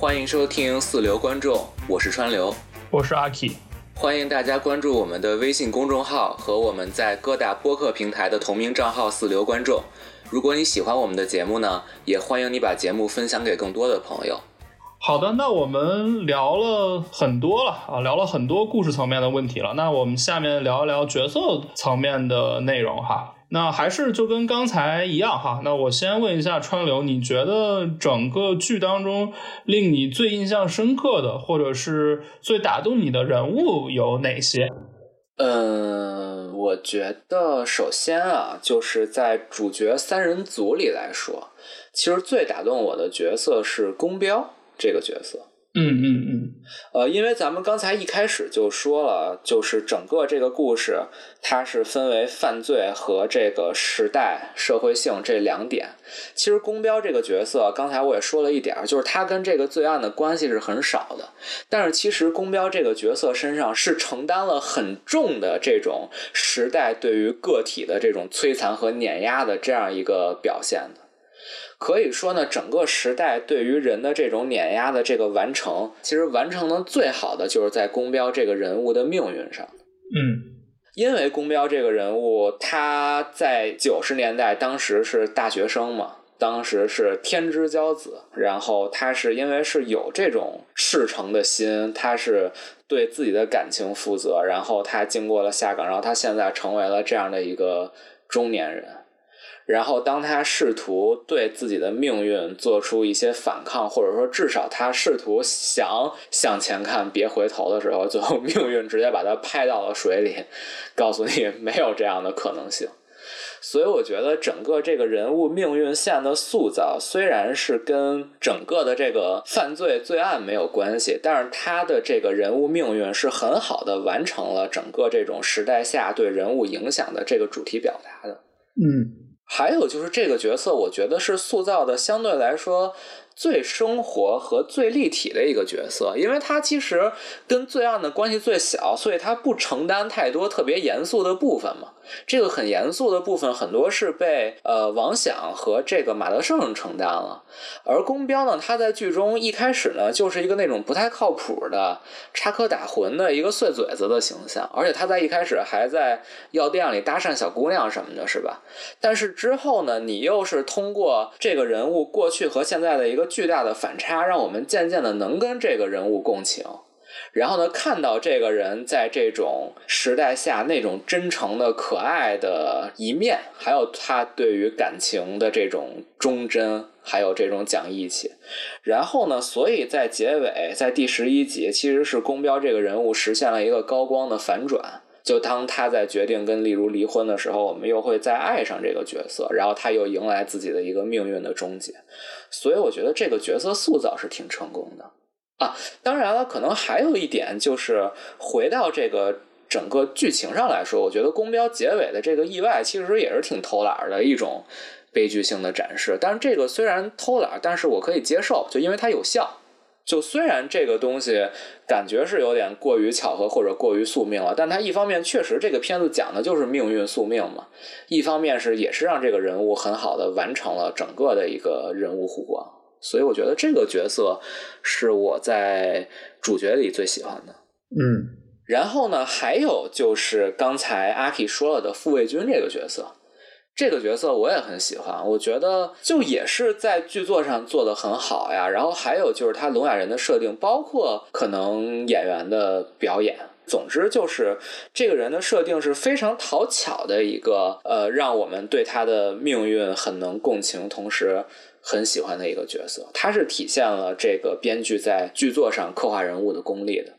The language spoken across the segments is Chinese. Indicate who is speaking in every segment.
Speaker 1: 欢迎收听四流观众，我是川流，
Speaker 2: 我是阿 K，
Speaker 1: 欢迎大家关注我们的微信公众号和我们在各大播客平台的同名账号“四流观众”。如果你喜欢我们的节目呢，也欢迎你把节目分享给更多的朋友。
Speaker 2: 好的，那我们聊了很多了啊，聊了很多故事层面的问题了。那我们下面聊一聊角色层面的内容哈。那还是就跟刚才一样哈。那我先问一下川流，你觉得整个剧当中令你最印象深刻的，或者是最打动你的人物有哪些？
Speaker 1: 嗯，我觉得首先啊，就是在主角三人组里来说，其实最打动我的角色是宫彪。这个角色，
Speaker 2: 嗯嗯嗯，
Speaker 1: 呃，因为咱们刚才一开始就说了，就是整个这个故事，它是分为犯罪和这个时代社会性这两点。其实宫彪这个角色，刚才我也说了一点，就是他跟这个罪案的关系是很少的，但是其实宫彪这个角色身上是承担了很重的这种时代对于个体的这种摧残和碾压的这样一个表现的。可以说呢，整个时代对于人的这种碾压的这个完成，其实完成的最好的就是在宫彪这个人物的命运上。
Speaker 2: 嗯，
Speaker 1: 因为宫彪这个人物，他在九十年代当时是大学生嘛，当时是天之骄子，然后他是因为是有这种赤诚的心，他是对自己的感情负责，然后他经过了下岗，然后他现在成为了这样的一个中年人。然后，当他试图对自己的命运做出一些反抗，或者说至少他试图想向前看，别回头的时候，最后命运直接把他拍到了水里，告诉你没有这样的可能性。所以，我觉得整个这个人物命运线的塑造，虽然是跟整个的这个犯罪罪案没有关系，但是他的这个人物命运是很好的完成了整个这种时代下对人物影响的这个主题表达的。
Speaker 2: 嗯。
Speaker 1: 还有就是这个角色，我觉得是塑造的相对来说最生活和最立体的一个角色，因为他其实跟罪案的关系最小，所以他不承担太多特别严肃的部分嘛。这个很严肃的部分，很多是被呃王响和这个马德胜承担了。而宫彪呢，他在剧中一开始呢，就是一个那种不太靠谱的插科打诨的一个碎嘴子的形象，而且他在一开始还在药店里搭讪小姑娘什么的，是吧？但是之后呢，你又是通过这个人物过去和现在的一个巨大的反差，让我们渐渐的能跟这个人物共情。然后呢，看到这个人在这种时代下那种真诚的、可爱的一面，还有他对于感情的这种忠贞，还有这种讲义气。然后呢，所以在结尾，在第十一集，其实是宫彪这个人物实现了一个高光的反转。就当他在决定跟例如离婚的时候，我们又会再爱上这个角色，然后他又迎来自己的一个命运的终结。所以我觉得这个角色塑造是挺成功的。啊，当然了，可能还有一点就是回到这个整个剧情上来说，我觉得宫标结尾的这个意外其实也是挺偷懒的一种悲剧性的展示。但是这个虽然偷懒，但是我可以接受，就因为它有效。就虽然这个东西感觉是有点过于巧合或者过于宿命了，但它一方面确实这个片子讲的就是命运宿命嘛，一方面是也是让这个人物很好的完成了整个的一个人物弧光。所以我觉得这个角色是我在主角里最喜欢的。
Speaker 2: 嗯，
Speaker 1: 然后呢，还有就是刚才阿 K 说了的傅卫军这个角色，这个角色我也很喜欢。我觉得就也是在剧作上做的很好呀。然后还有就是他聋哑人的设定，包括可能演员的表演，总之就是这个人的设定是非常讨巧的一个，呃，让我们对他的命运很能共情，同时。很喜欢的一个角色，他是体现了这个编剧在剧作上刻画人物的功力的。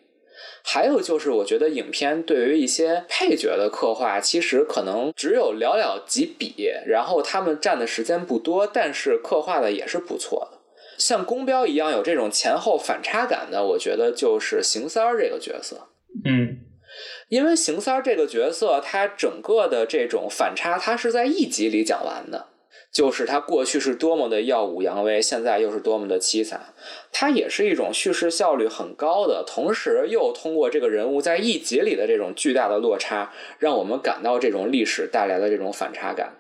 Speaker 1: 还有就是，我觉得影片对于一些配角的刻画，其实可能只有寥寥几笔，然后他们占的时间不多，但是刻画的也是不错的。像宫彪一样有这种前后反差感的，我觉得就是邢三儿这个角色。
Speaker 2: 嗯，
Speaker 1: 因为邢三儿这个角色，他整个的这种反差，他是在一集里讲完的。就是他过去是多么的耀武扬威，现在又是多么的凄惨。他也是一种叙事效率很高的，同时又通过这个人物在一集里的这种巨大的落差，让我们感到这种历史带来的这种反差感。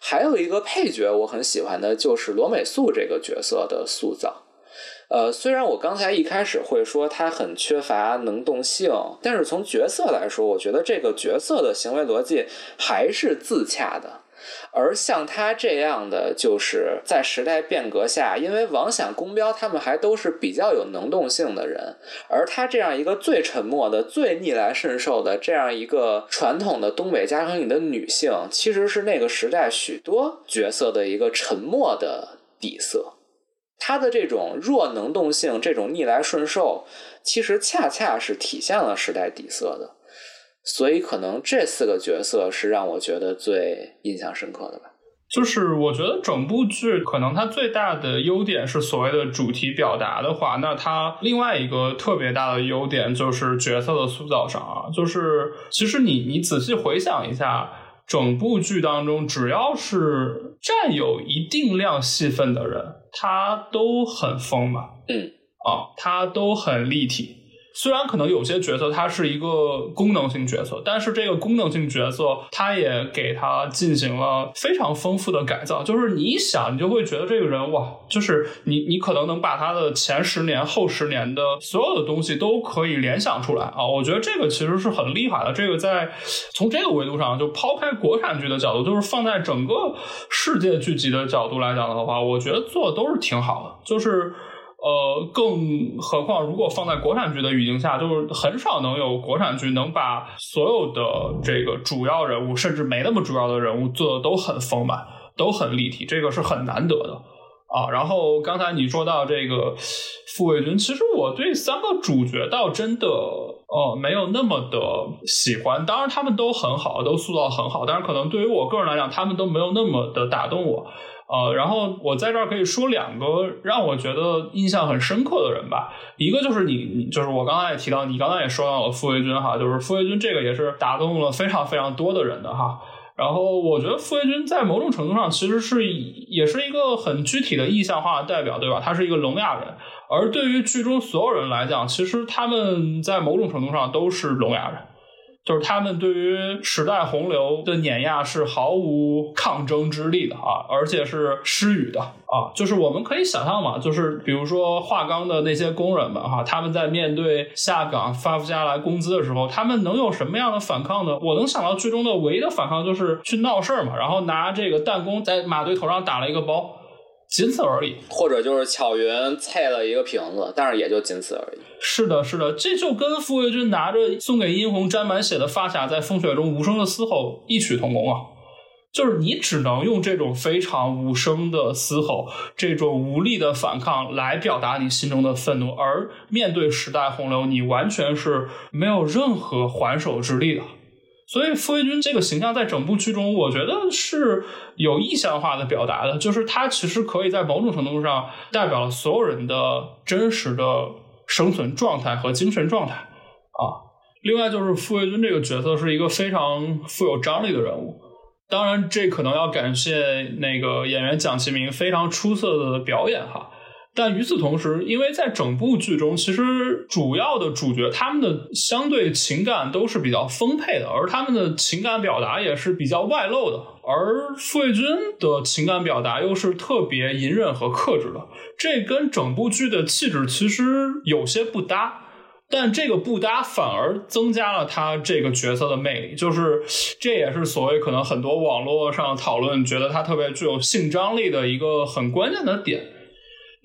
Speaker 1: 还有一个配角我很喜欢的，就是罗美素这个角色的塑造。呃，虽然我刚才一开始会说他很缺乏能动性，但是从角色来说，我觉得这个角色的行为逻辑还是自洽的。而像他这样的，就是在时代变革下，因为王想、宫彪他们还都是比较有能动性的人，而他这样一个最沉默的、最逆来顺受的这样一个传统的东北家庭里的女性，其实是那个时代许多角色的一个沉默的底色。她的这种弱能动性、这种逆来顺受，其实恰恰是体现了时代底色的。所以，可能这四个角色是让我觉得最印象深刻的吧。
Speaker 2: 就是我觉得整部剧可能它最大的优点是所谓的主题表达的话，那它另外一个特别大的优点就是角色的塑造上啊。就是其实你你仔细回想一下，整部剧当中，只要是占有一定量戏份的人，他都很丰满，
Speaker 1: 嗯
Speaker 2: 啊，他都很立体。虽然可能有些角色它是一个功能性角色，但是这个功能性角色，它也给他进行了非常丰富的改造。就是你一想，你就会觉得这个人哇，就是你你可能能把他的前十年、后十年的所有的东西都可以联想出来啊。我觉得这个其实是很厉害的。这个在从这个维度上，就抛开国产剧的角度，就是放在整个世界剧集的角度来讲的话，我觉得做的都是挺好的。就是。呃，更何况如果放在国产剧的语境下，就是很少能有国产剧能把所有的这个主要人物，甚至没那么主要的人物做的都很丰满，都很立体，这个是很难得的啊。然后刚才你说到这个傅卫军，其实我对三个主角倒真的呃没有那么的喜欢，当然他们都很好，都塑造很好，但是可能对于我个人来讲，他们都没有那么的打动我。呃，然后我在这儿可以说两个让我觉得印象很深刻的人吧。一个就是你，就是我刚才也提到，你刚才也说到了傅卫军哈，就是傅卫军这个也是打动了非常非常多的人的哈。然后我觉得傅卫军在某种程度上其实是也是一个很具体的意象化的代表，对吧？他是一个聋哑人，而对于剧中所有人来讲，其实他们在某种程度上都是聋哑人。就是他们对于时代洪流的碾压是毫无抗争之力的啊，而且是失语的啊。就是我们可以想象嘛，就是比如说华钢的那些工人们哈，他们在面对下岗发不下来工资的时候，他们能有什么样的反抗呢？我能想到剧中的唯一的反抗就是去闹事儿嘛，然后拿这个弹弓在马队头上打了一个包。仅此而已，
Speaker 1: 或者就是巧云菜了一个瓶子，但是也就仅此而已。
Speaker 2: 是的，是的，这就跟傅卫军拿着送给殷红沾满血的发卡在风雪中无声的嘶吼异曲同工啊！就是你只能用这种非常无声的嘶吼，这种无力的反抗来表达你心中的愤怒，而面对时代洪流，你完全是没有任何还手之力的。所以傅卫军这个形象在整部剧中，我觉得是有意象化的表达的，就是他其实可以在某种程度上代表了所有人的真实的生存状态和精神状态啊。另外，就是傅卫军这个角色是一个非常富有张力的人物，当然这可能要感谢那个演员蒋奇明非常出色的表演哈。但与此同时，因为在整部剧中，其实主要的主角他们的相对情感都是比较丰沛的，而他们的情感表达也是比较外露的。而傅卫军的情感表达又是特别隐忍和克制的，这跟整部剧的气质其实有些不搭。但这个不搭反而增加了他这个角色的魅力，就是这也是所谓可能很多网络上讨论觉得他特别具有性张力的一个很关键的点。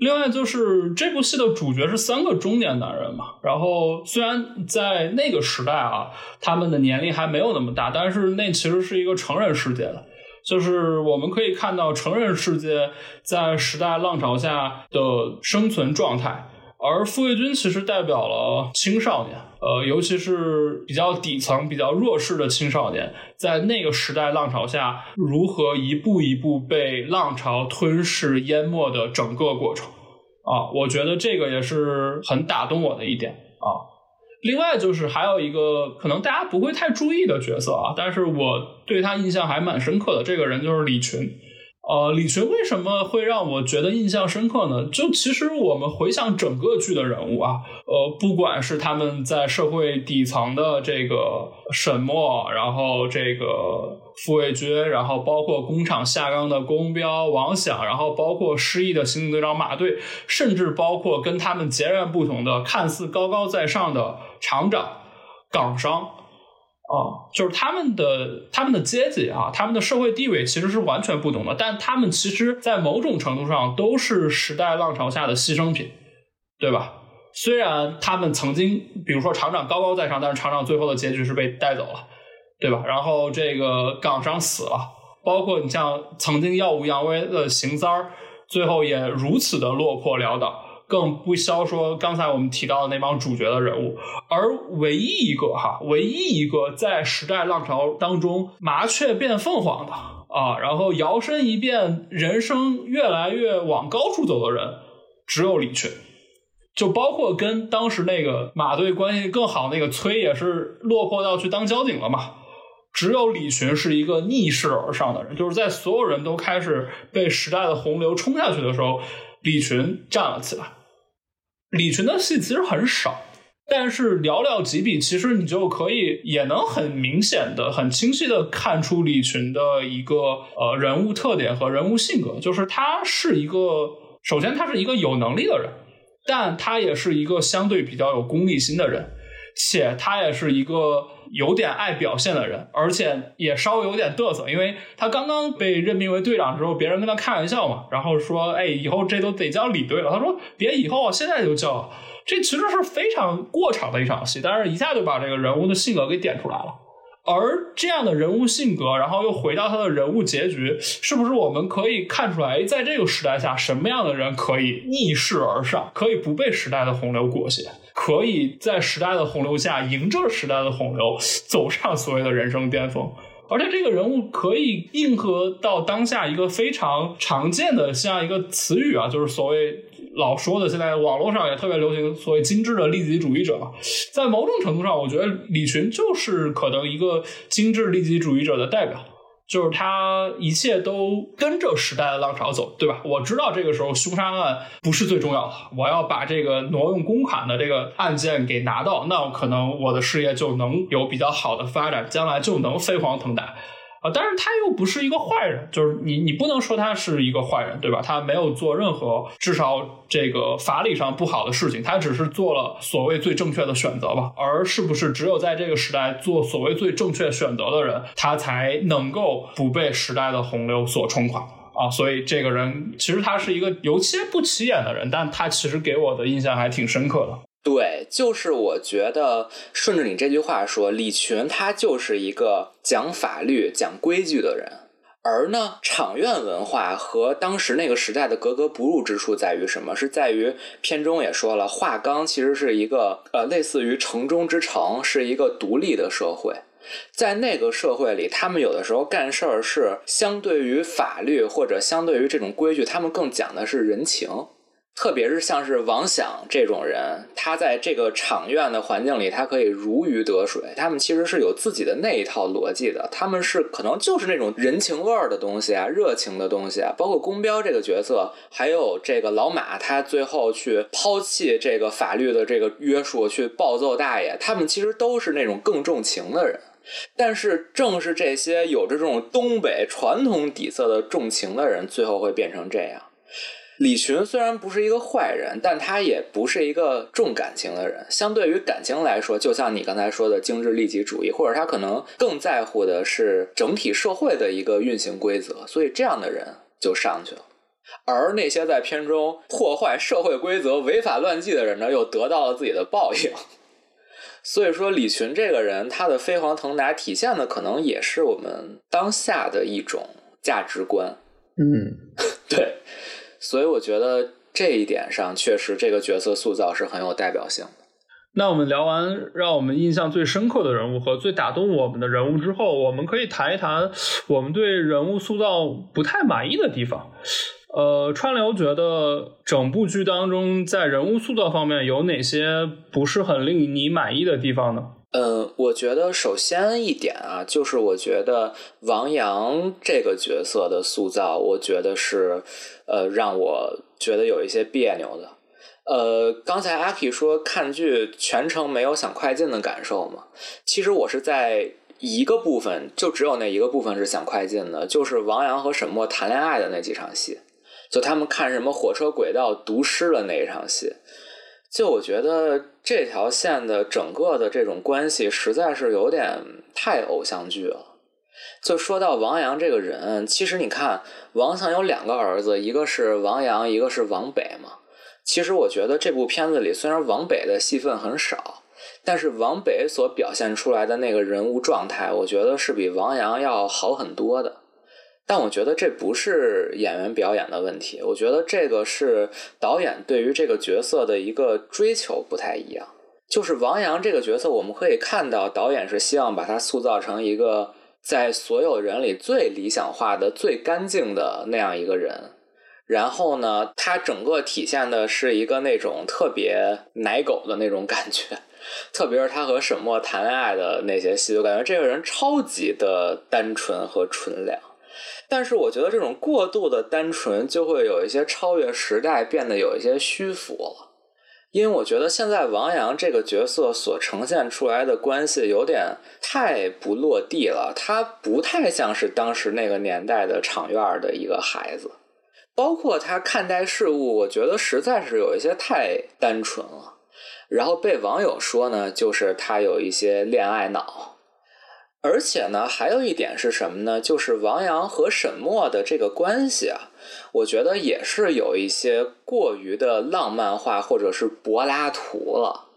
Speaker 2: 另外就是这部戏的主角是三个中年男人嘛，然后虽然在那个时代啊，他们的年龄还没有那么大，但是那其实是一个成人世界了，就是我们可以看到成人世界在时代浪潮下的生存状态。而傅卫军其实代表了青少年，呃，尤其是比较底层、比较弱势的青少年，在那个时代浪潮下，如何一步一步被浪潮吞噬、淹没的整个过程啊，我觉得这个也是很打动我的一点啊。另外就是还有一个可能大家不会太注意的角色啊，但是我对他印象还蛮深刻的，这个人就是李群。呃，李群为什么会让我觉得印象深刻呢？就其实我们回想整个剧的人物啊，呃，不管是他们在社会底层的这个沈墨，然后这个傅卫军，然后包括工厂下岗的宫彪、王响，然后包括失忆的刑警队长马队，甚至包括跟他们截然不同的、看似高高在上的厂长岗商。啊，就是他们的他们的阶级啊，他们的社会地位其实是完全不同的，但他们其实，在某种程度上都是时代浪潮下的牺牲品，对吧？虽然他们曾经，比如说厂长高高在上，但是厂长最后的结局是被带走了，对吧？然后这个港商死了，包括你像曾经耀武扬威的邢三儿，最后也如此的落魄潦倒。更不消说刚才我们提到的那帮主角的人物，而唯一一个哈，唯一一个在时代浪潮当中麻雀变凤凰的啊，然后摇身一变，人生越来越往高处走的人，只有李群。就包括跟当时那个马队关系更好那个崔，也是落魄到去当交警了嘛。只有李群是一个逆势而上的人，就是在所有人都开始被时代的洪流冲下去的时候，李群站了起来。李群的戏其实很少，但是寥寥几笔，其实你就可以也能很明显的、很清晰的看出李群的一个呃人物特点和人物性格，就是他是一个，首先他是一个有能力的人，但他也是一个相对比较有功利心的人，且他也是一个。有点爱表现的人，而且也稍微有点嘚瑟，因为他刚刚被任命为队长之后，别人跟他开玩笑嘛，然后说：“哎，以后这都得叫李队了。”他说：“别以后，现在就叫。”这其实是非常过场的一场戏，但是一下就把这个人物的性格给点出来了。而这样的人物性格，然后又回到他的人物结局，是不是我们可以看出来，在这个时代下，什么样的人可以逆势而上，可以不被时代的洪流裹挟，可以在时代的洪流下迎着时代的洪流走上所谓的人生巅峰？而且这个人物可以应和到当下一个非常常见的像一个词语啊，就是所谓。老说的，现在网络上也特别流行所谓精致的利己主义者嘛，在某种程度上，我觉得李群就是可能一个精致利己主义者的代表，就是他一切都跟着时代的浪潮走，对吧？我知道这个时候凶杀案不是最重要的，我要把这个挪用公款的这个案件给拿到，那可能我的事业就能有比较好的发展，将来就能飞黄腾达。啊，但是他又不是一个坏人，就是你，你不能说他是一个坏人，对吧？他没有做任何至少这个法理上不好的事情，他只是做了所谓最正确的选择吧。而是不是只有在这个时代做所谓最正确选择的人，他才能够不被时代的洪流所冲垮啊？所以这个人其实他是一个有些不起眼的人，但他其实给我的印象还挺深刻的。
Speaker 1: 对，就是我觉得顺着你这句话说，李群他就是一个讲法律、讲规矩的人。而呢，场院文化和当时那个时代的格格不入之处在于什么？是在于片中也说了，华冈其实是一个呃，类似于城中之城，是一个独立的社会。在那个社会里，他们有的时候干事儿是相对于法律或者相对于这种规矩，他们更讲的是人情。特别是像是王想这种人，他在这个场院的环境里，他可以如鱼得水。他们其实是有自己的那一套逻辑的，他们是可能就是那种人情味儿的东西啊，热情的东西啊。包括宫彪这个角色，还有这个老马，他最后去抛弃这个法律的这个约束，去暴揍大爷，他们其实都是那种更重情的人。但是正是这些有着这种东北传统底色的重情的人，最后会变成这样。李群虽然不是一个坏人，但他也不是一个重感情的人。相对于感情来说，就像你刚才说的精致利己主义，或者他可能更在乎的是整体社会的一个运行规则，所以这样的人就上去了。而那些在片中破坏社会规则、违法乱纪的人呢，又得到了自己的报应。所以说，李群这个人，他的飞黄腾达体现的可能也是我们当下的一种价值观。
Speaker 2: 嗯，
Speaker 1: 对。所以我觉得这一点上，确实这个角色塑造是很有代表性的。
Speaker 2: 那我们聊完让我们印象最深刻的人物和最打动我们的人物之后，我们可以谈一谈我们对人物塑造不太满意的地方。呃，川流觉得整部剧当中在人物塑造方面有哪些不是很令你满意的地方呢？
Speaker 1: 嗯，我觉得首先一点啊，就是我觉得王阳这个角色的塑造，我觉得是呃让我觉得有一些别扭的。呃，刚才阿 K 说看剧全程没有想快进的感受嘛，其实我是在一个部分，就只有那一个部分是想快进的，就是王阳和沈墨谈恋爱的那几场戏，就他们看什么火车轨道读诗的那一场戏。就我觉得这条线的整个的这种关系实在是有点太偶像剧了。就说到王阳这个人，其实你看王强有两个儿子，一个是王阳，一个是王北嘛。其实我觉得这部片子里虽然王北的戏份很少，但是王北所表现出来的那个人物状态，我觉得是比王阳要好很多的。但我觉得这不是演员表演的问题，我觉得这个是导演对于这个角色的一个追求不太一样。就是王阳这个角色，我们可以看到导演是希望把他塑造成一个在所有人里最理想化的、最干净的那样一个人。然后呢，他整个体现的是一个那种特别奶狗的那种感觉，特别是他和沈墨谈恋爱的那些戏，就感觉这个人超级的单纯和纯良。但是我觉得这种过度的单纯就会有一些超越时代，变得有一些虚浮了。因为我觉得现在王阳这个角色所呈现出来的关系有点太不落地了，他不太像是当时那个年代的场院的一个孩子。包括他看待事物，我觉得实在是有一些太单纯了。然后被网友说呢，就是他有一些恋爱脑。而且呢，还有一点是什么呢？就是王阳和沈墨的这个关系啊，我觉得也是有一些过于的浪漫化或者是柏拉图了。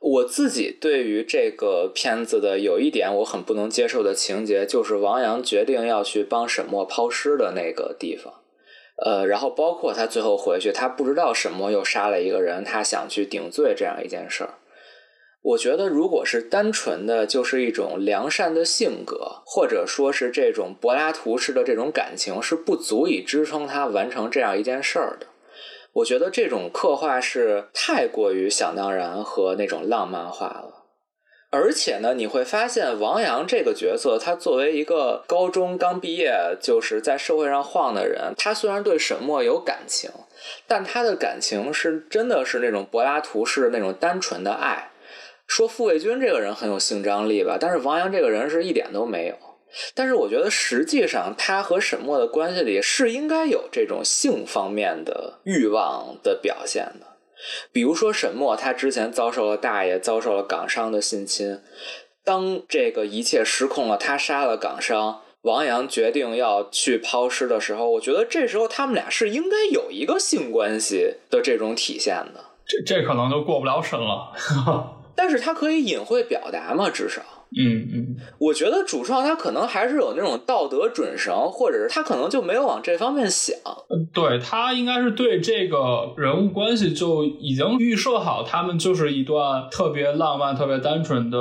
Speaker 1: 我自己对于这个片子的有一点我很不能接受的情节，就是王阳决定要去帮沈墨抛尸的那个地方，呃，然后包括他最后回去，他不知道沈墨又杀了一个人，他想去顶罪这样一件事儿。我觉得，如果是单纯的就是一种良善的性格，或者说是这种柏拉图式的这种感情，是不足以支撑他完成这样一件事儿的。我觉得这种刻画是太过于想当然和那种浪漫化了。而且呢，你会发现王阳这个角色，他作为一个高中刚毕业就是在社会上晃的人，他虽然对沈墨有感情，但他的感情是真的是那种柏拉图式的那种单纯的爱。说傅卫军这个人很有性张力吧，但是王阳这个人是一点都没有。但是我觉得实际上他和沈墨的关系里是应该有这种性方面的欲望的表现的。比如说沈墨，他之前遭受了大爷遭受了港商的性侵，当这个一切失控了，他杀了港商，王阳决定要去抛尸的时候，我觉得这时候他们俩是应该有一个性关系的这种体现的。
Speaker 2: 这这可能就过不了审了。
Speaker 1: 但是他可以隐晦表达嘛，至少，
Speaker 2: 嗯嗯，
Speaker 1: 我觉得主创他可能还是有那种道德准绳，或者是他可能就没有往这方面想。
Speaker 2: 对他应该是对这个人物关系就已经预设好，他们就是一段特别浪漫、特别单纯的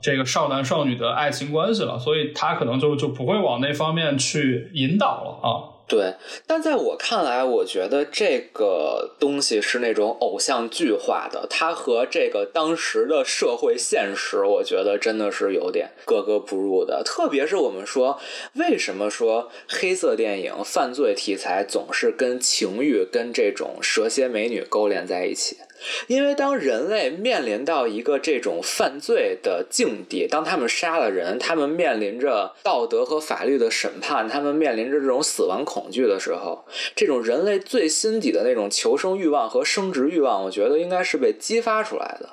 Speaker 2: 这个少男少女的爱情关系了，所以他可能就就不会往那方面去引导了啊。
Speaker 1: 对，但在我看来，我觉得这个东西是那种偶像剧化的，它和这个当时的社会现实，我觉得真的是有点格格不入的。特别是我们说，为什么说黑色电影犯罪题材总是跟情欲、跟这种蛇蝎美女勾连在一起？因为当人类面临到一个这种犯罪的境地，当他们杀了人，他们面临着道德和法律的审判，他们面临着这种死亡恐惧的时候，这种人类最心底的那种求生欲望和生殖欲望，我觉得应该是被激发出来的。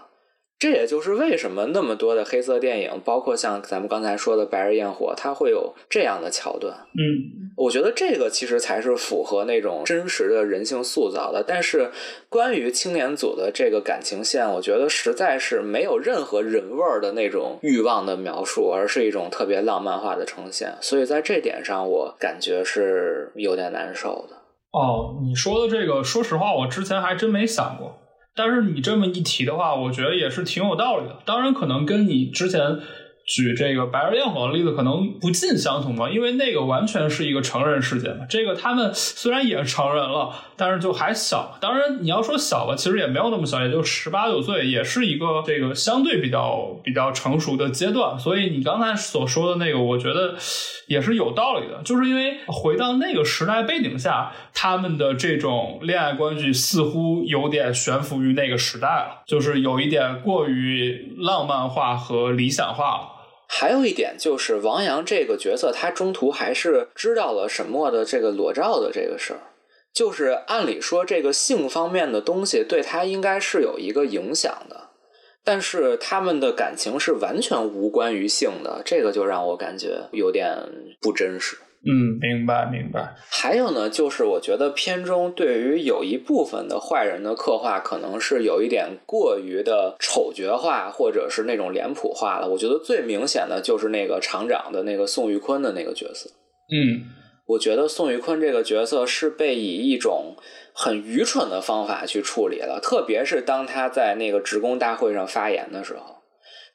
Speaker 1: 这也就是为什么那么多的黑色电影，包括像咱们刚才说的《白日焰火》，它会有这样的桥段。
Speaker 2: 嗯，
Speaker 1: 我觉得这个其实才是符合那种真实的人性塑造的。但是关于青年组的这个感情线，我觉得实在是没有任何人味儿的那种欲望的描述，而是一种特别浪漫化的呈现。所以在这点上，我感觉是有点难受的。
Speaker 2: 哦，你说的这个，说实话，我之前还真没想过。但是你这么一提的话，我觉得也是挺有道理的。当然，可能跟你之前举这个白日焰火的例子，可能不尽相同吧，因为那个完全是一个成人世界嘛。这个他们虽然也成人了，但是就还小。当然你要说小吧，其实也没有那么小，也就十八九岁，也是一个这个相对比较比较成熟的阶段。所以你刚才所说的那个，我觉得也是有道理的，就是因为回到那个时代背景下，他们的这种恋爱关系似乎有点悬浮于那个时代了，就是有一点过于浪漫化和理想化了。
Speaker 1: 还有一点就是王阳这个角色，他中途还是知道了沈墨的这个裸照的这个事儿，就是按理说这个性方面的东西对他应该是有一个影响的，但是他们的感情是完全无关于性的，这个就让我感觉有点不真实。
Speaker 2: 嗯，明白明白。
Speaker 1: 还有呢，就是我觉得片中对于有一部分的坏人的刻画，可能是有一点过于的丑角化，或者是那种脸谱化了。我觉得最明显的就是那个厂长的那个宋玉坤的那个角色。
Speaker 2: 嗯，
Speaker 1: 我觉得宋玉坤这个角色是被以一种很愚蠢的方法去处理了，特别是当他在那个职工大会上发言的时候。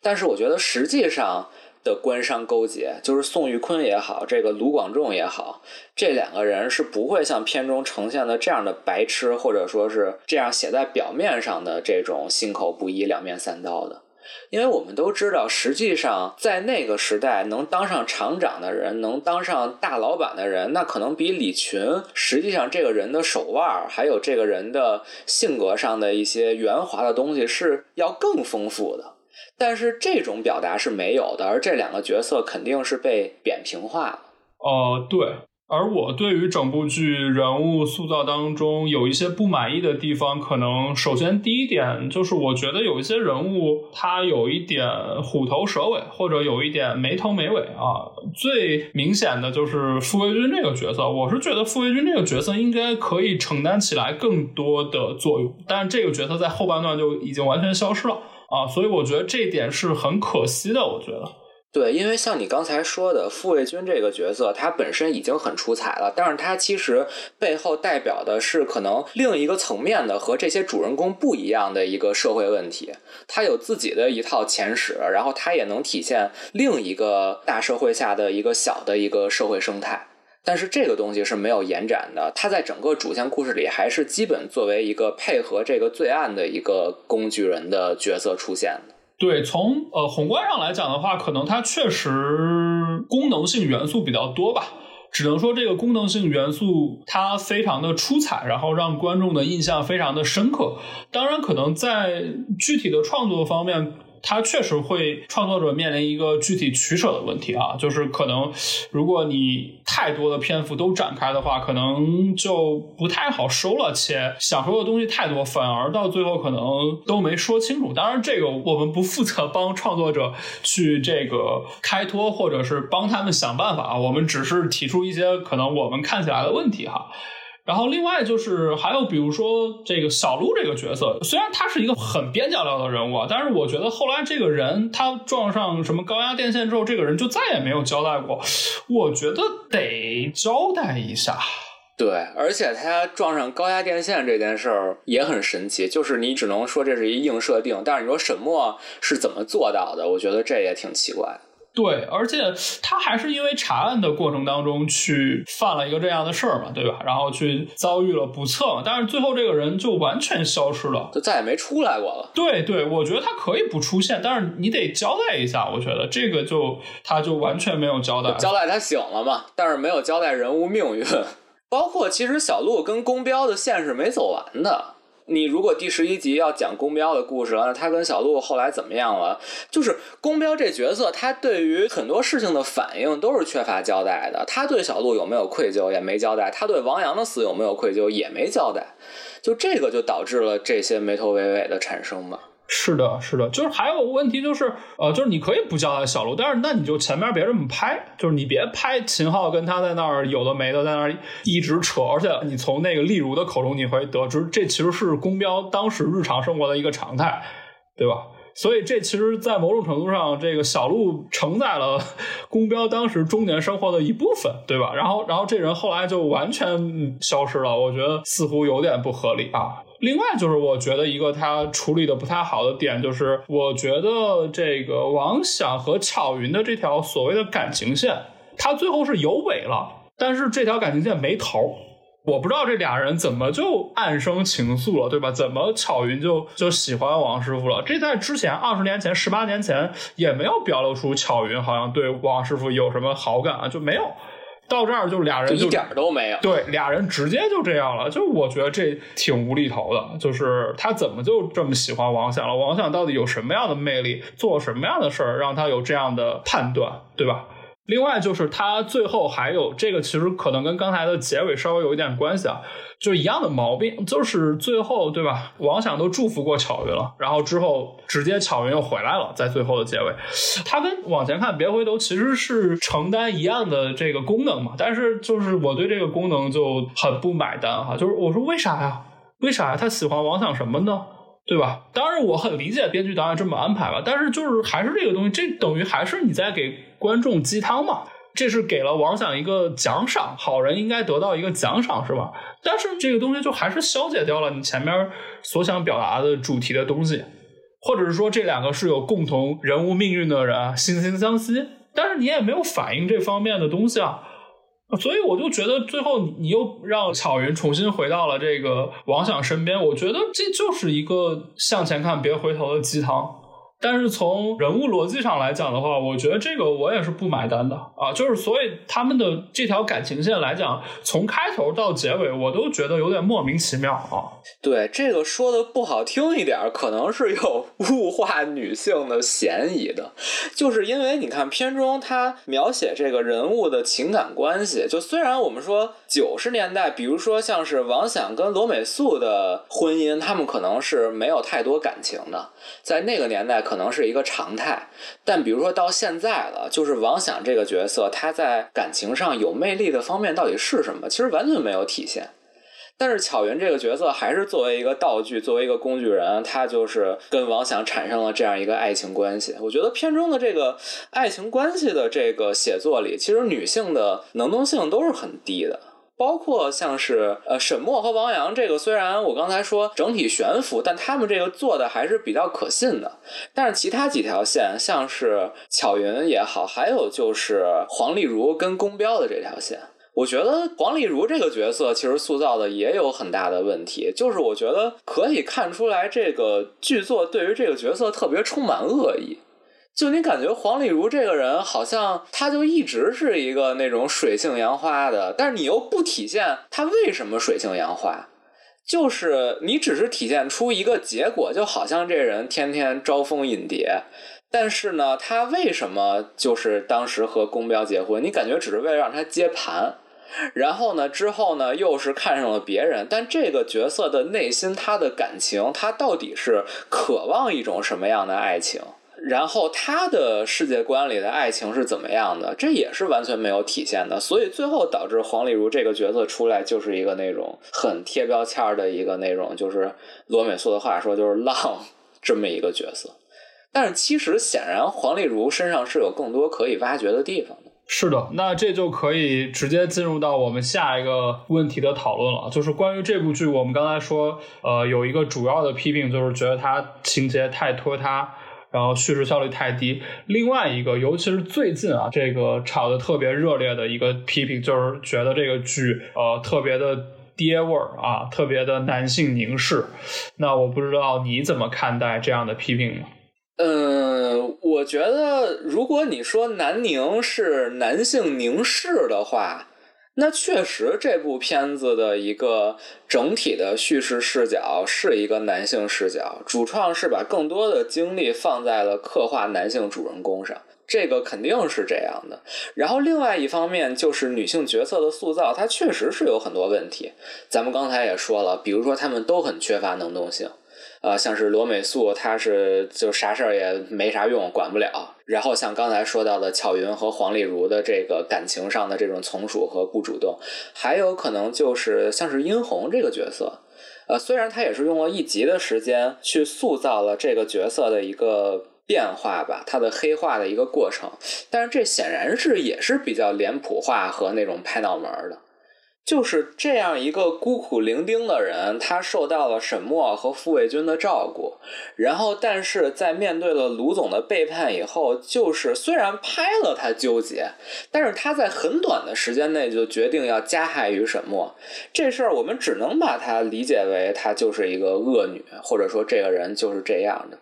Speaker 1: 但是我觉得实际上。的官商勾结，就是宋玉坤也好，这个卢广仲也好，这两个人是不会像片中呈现的这样的白痴，或者说是这样写在表面上的这种心口不一、两面三刀的。因为我们都知道，实际上在那个时代，能当上厂长的人，能当上大老板的人，那可能比李群实际上这个人的手腕，还有这个人的性格上的一些圆滑的东西是要更丰富的。但是这种表达是没有的，而这两个角色肯定是被扁平化了。
Speaker 2: 哦，对。而我对于整部剧人物塑造当中有一些不满意的地方，可能首先第一点就是我觉得有一些人物他有一点虎头蛇尾，或者有一点没头没尾啊。最明显的就是傅卫军这个角色，我是觉得傅卫军这个角色应该可以承担起来更多的作用，但这个角色在后半段就已经完全消失了。啊，所以我觉得这一点是很可惜的。我觉得，
Speaker 1: 对，因为像你刚才说的，傅卫军这个角色，他本身已经很出彩了，但是他其实背后代表的是可能另一个层面的和这些主人公不一样的一个社会问题。他有自己的一套前史，然后他也能体现另一个大社会下的一个小的一个社会生态。但是这个东西是没有延展的，它在整个主线故事里还是基本作为一个配合这个罪案的一个工具人的角色出现。
Speaker 2: 对，从呃宏观上来讲的话，可能它确实功能性元素比较多吧，只能说这个功能性元素它非常的出彩，然后让观众的印象非常的深刻。当然，可能在具体的创作方面。它确实会创作者面临一个具体取舍的问题啊，就是可能如果你太多的篇幅都展开的话，可能就不太好收了，且想说的东西太多，反而到最后可能都没说清楚。当然，这个我们不负责帮创作者去这个开脱，或者是帮他们想办法，我们只是提出一些可能我们看起来的问题哈。然后另外就是还有比如说这个小鹿这个角色，虽然他是一个很边角料的人物啊，但是我觉得后来这个人他撞上什么高压电线之后，这个人就再也没有交代过。我觉得得交代一下。
Speaker 1: 对，而且他撞上高压电线这件事儿也很神奇，就是你只能说这是一硬设定，但是你说沈墨是怎么做到的？我觉得这也挺奇怪。
Speaker 2: 对，而且他还是因为查案的过程当中去犯了一个这样的事儿嘛，对吧？然后去遭遇了不测嘛，但是最后这个人就完全消失了，
Speaker 1: 就再也没出来过了。
Speaker 2: 对对，我觉得他可以不出现，但是你得交代一下。我觉得这个就他就完全没有交代，
Speaker 1: 交代他醒了嘛，但是没有交代人物命运，包括其实小鹿跟宫彪的线是没走完的。你如果第十一集要讲宫彪的故事了，那他跟小鹿后来怎么样了？就是宫彪这角色，他对于很多事情的反应都是缺乏交代的。他对小鹿有没有愧疚也没交代，他对王阳的死有没有愧疚也没交代。就这个就导致了这些没头尾尾的产生嘛。
Speaker 2: 是的，是的，就是还有问题，就是呃，就是你可以不交代小鹿，但是那你就前面别这么拍，就是你别拍秦昊跟他在那儿有的没的在那儿一直扯，而且你从那个例如的口中你会得知，这其实是宫彪当时日常生活的一个常态，对吧？所以这其实，在某种程度上，这个小鹿承载了 宫彪当时中年生活的一部分，对吧？然后，然后这人后来就完全消失了，我觉得似乎有点不合理啊。另外，就是我觉得一个他处理的不太好的点，就是我觉得这个王响和巧云的这条所谓的感情线，他最后是有尾了，但是这条感情线没头。我不知道这俩人怎么就暗生情愫了，对吧？怎么巧云就就喜欢王师傅了？这在之前二十年前、十八年前也没有表露出巧云好像对王师傅有什么好感啊，就没有。到这儿就俩人就
Speaker 1: 一点都没有。
Speaker 2: 对，俩人直接就这样了。就我觉得这挺无厘头的，就是他怎么就这么喜欢王想了？王想到底有什么样的魅力？做什么样的事儿让他有这样的判断，对吧？另外就是他最后还有这个，其实可能跟刚才的结尾稍微有一点关系啊，就一样的毛病，就是最后对吧？王想都祝福过巧云了，然后之后直接巧云又回来了，在最后的结尾，他跟往前看别回头其实是承担一样的这个功能嘛，但是就是我对这个功能就很不买单哈，就是我说为啥呀？为啥呀？他喜欢王想什么呢？对吧？当然我很理解编剧导演这么安排吧，但是就是还是这个东西，这等于还是你在给观众鸡汤嘛？这是给了王想一个奖赏，好人应该得到一个奖赏是吧？但是这个东西就还是消解掉了你前面所想表达的主题的东西，或者是说这两个是有共同人物命运的人，惺惺相惜，但是你也没有反映这方面的东西啊。所以我就觉得最后你又让巧云重新回到了这个王想身边，我觉得这就是一个向前看别回头的鸡汤。但是从人物逻辑上来讲的话，我觉得这个我也是不买单的啊。就是所以他们的这条感情线来讲，从开头到结尾，我都觉得有点莫名其妙啊。
Speaker 1: 对这个说的不好听一点，可能是有物化女性的嫌疑的。就是因为你看片中他描写这个人物的情感关系，就虽然我们说九十年代，比如说像是王想跟罗美素的婚姻，他们可能是没有太多感情的，在那个年代。可能是一个常态，但比如说到现在了，就是王想这个角色，他在感情上有魅力的方面到底是什么？其实完全没有体现。但是巧云这个角色还是作为一个道具，作为一个工具人，他就是跟王想产生了这样一个爱情关系。我觉得片中的这个爱情关系的这个写作里，其实女性的能动性都是很低的。包括像是呃沈墨和王阳这个，虽然我刚才说整体悬浮，但他们这个做的还是比较可信的。但是其他几条线，像是巧云也好，还有就是黄丽茹跟宫彪的这条线，我觉得黄丽茹这个角色其实塑造的也有很大的问题，就是我觉得可以看出来这个剧作对于这个角色特别充满恶意。就你感觉黄丽茹这个人，好像她就一直是一个那种水性杨花的，但是你又不体现她为什么水性杨花，就是你只是体现出一个结果，就好像这人天天招蜂引蝶，但是呢，他为什么就是当时和宫彪结婚？你感觉只是为了让他接盘，然后呢，之后呢又是看上了别人，但这个角色的内心，他的感情，他到底是渴望一种什么样的爱情？然后他的世界观里的爱情是怎么样的？这也是完全没有体现的，所以最后导致黄丽如这个角色出来就是一个那种很贴标签的一个那种，就是罗美素的话说就是浪这么一个角色。但是其实显然黄丽茹身上是有更多可以挖掘的地方的。
Speaker 2: 是的，那这就可以直接进入到我们下一个问题的讨论了，就是关于这部剧，我们刚才说，呃，有一个主要的批评就是觉得它情节太拖沓。然后叙事效率太低。另外一个，尤其是最近啊，这个炒的特别热烈的一个批评，就是觉得这个剧呃特别的爹味儿啊，特别的男性凝视。那我不知道你怎么看待这样的批评呢？
Speaker 1: 嗯，我觉得如果你说南宁是男性凝视的话。那确实，这部片子的一个整体的叙事视角是一个男性视角，主创是把更多的精力放在了刻画男性主人公上，这个肯定是这样的。然后另外一方面就是女性角色的塑造，它确实是有很多问题。咱们刚才也说了，比如说他们都很缺乏能动性。呃，像是罗美素，她是就啥事儿也没啥用，管不了。然后像刚才说到的巧云和黄丽茹的这个感情上的这种从属和不主动，还有可能就是像是殷红这个角色，呃，虽然他也是用了一集的时间去塑造了这个角色的一个变化吧，他的黑化的一个过程，但是这显然是也是比较脸谱化和那种拍脑门的。就是这样一个孤苦伶仃的人，他受到了沈墨和傅卫军的照顾，然后但是在面对了卢总的背叛以后，就是虽然拍了他纠结，但是他在很短的时间内就决定要加害于沈墨。这事儿我们只能把它理解为他就是一个恶女，或者说这个人就是这样的。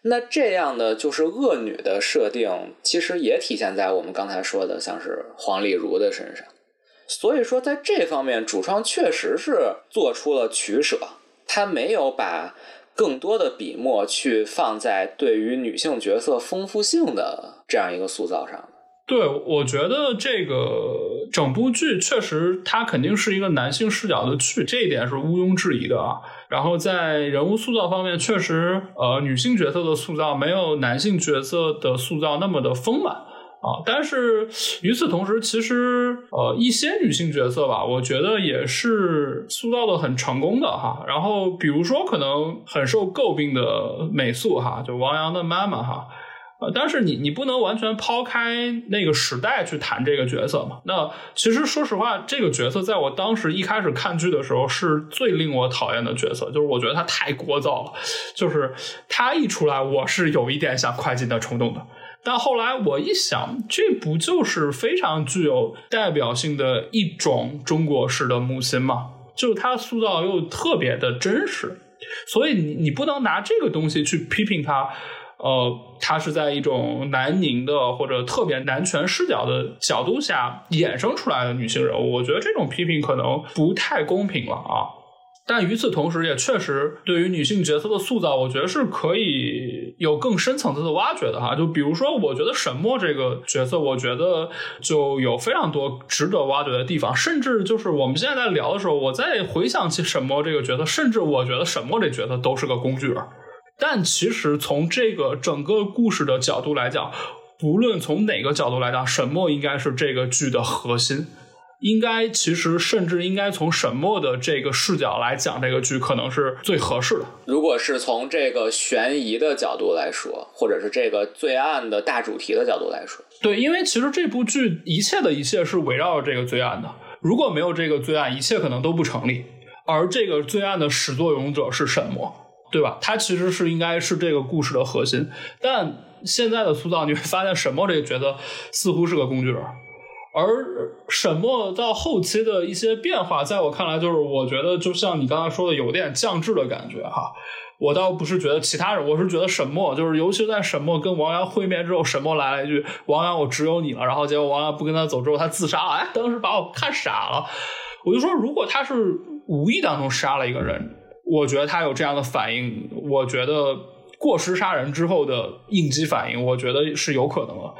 Speaker 1: 那这样的就是恶女的设定，其实也体现在我们刚才说的像是黄丽如的身上。所以说，在这方面，主创确实是做出了取舍，他没有把更多的笔墨去放在对于女性角色丰富性的这样一个塑造上。
Speaker 2: 对，我觉得这个整部剧确实，它肯定是一个男性视角的剧，这一点是毋庸置疑的啊。然后在人物塑造方面，确实，呃，女性角色的塑造没有男性角色的塑造那么的丰满。啊，但是与此同时，其实呃，一些女性角色吧，我觉得也是塑造的很成功的哈。然后比如说，可能很受诟病的美素哈，就王阳的妈妈哈，呃，但是你你不能完全抛开那个时代去谈这个角色嘛。那其实说实话，这个角色在我当时一开始看剧的时候，是最令我讨厌的角色，就是我觉得他太聒噪了，就是他一出来，我是有一点想快进的冲动的。但后来我一想，这不就是非常具有代表性的一种中国式的母亲吗？就是他塑造又特别的真实，所以你你不能拿这个东西去批评他，呃，他是在一种南宁的或者特别男权视角的角度下衍生出来的女性人物，我觉得这种批评可能不太公平了啊。但与此同时，也确实对于女性角色的塑造，我觉得是可以有更深层次的挖掘的哈。就比如说，我觉得沈墨这个角色，我觉得就有非常多值得挖掘的地方。甚至就是我们现在在聊的时候，我再回想起沈墨这个角色，甚至我觉得沈墨这角色都是个工具人。但其实从这个整个故事的角度来讲，不论从哪个角度来讲，沈墨应该是这个剧的核心。应该其实甚至应该从沈墨的这个视角来讲，这个剧可能是最合适的。
Speaker 1: 如果是从这个悬疑的角度来说，或者是这个罪案的大主题的角度来说，
Speaker 2: 对，因为其实这部剧一切的一切是围绕着这个罪案的。如果没有这个罪案，一切可能都不成立。而这个罪案的始作俑者是沈墨，对吧？他其实是应该是这个故事的核心。但现在的塑造，你会发现沈墨这个角色似乎是个工具人。而沈墨到后期的一些变化，在我看来，就是我觉得就像你刚才说的，有点降智的感觉哈。我倒不是觉得其他人，我是觉得沈墨，就是尤其在沈墨跟王阳会面之后，沈墨来了一句：“王阳，我只有你了。”然后结果王阳不跟他走之后，他自杀了。哎，当时把我看傻了。我就说，如果他是无意当中杀了一个人，我觉得他有这样的反应，我觉得过失杀人之后的应激反应，我觉得是有可能的。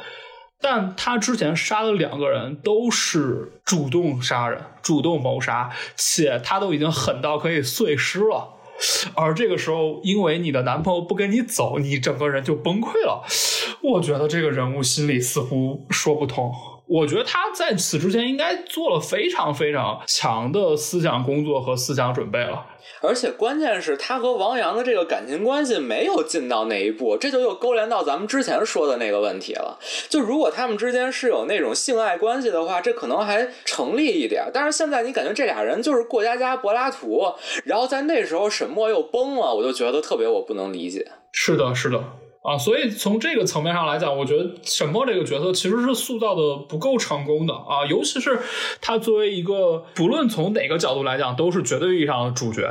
Speaker 2: 但他之前杀了两个人，都是主动杀人、主动谋杀，且他都已经狠到可以碎尸了。而这个时候，因为你的男朋友不跟你走，你整个人就崩溃了。我觉得这个人物心里似乎说不通。我觉得他在此之前应该做了非常非常强的思想工作和思想准备了，
Speaker 1: 而且关键是他和王阳的这个感情关系没有进到那一步，这就又勾连到咱们之前说的那个问题了。就如果他们之间是有那种性爱关系的话，这可能还成立一点。但是现在你感觉这俩人就是过家家柏拉图，然后在那时候沈墨又崩了，我就觉得特别我不能理解。
Speaker 2: 是的，是的。啊，所以从这个层面上来讲，我觉得沈墨这个角色其实是塑造的不够成功的啊，尤其是他作为一个不论从哪个角度来讲都是绝对意义上的主角，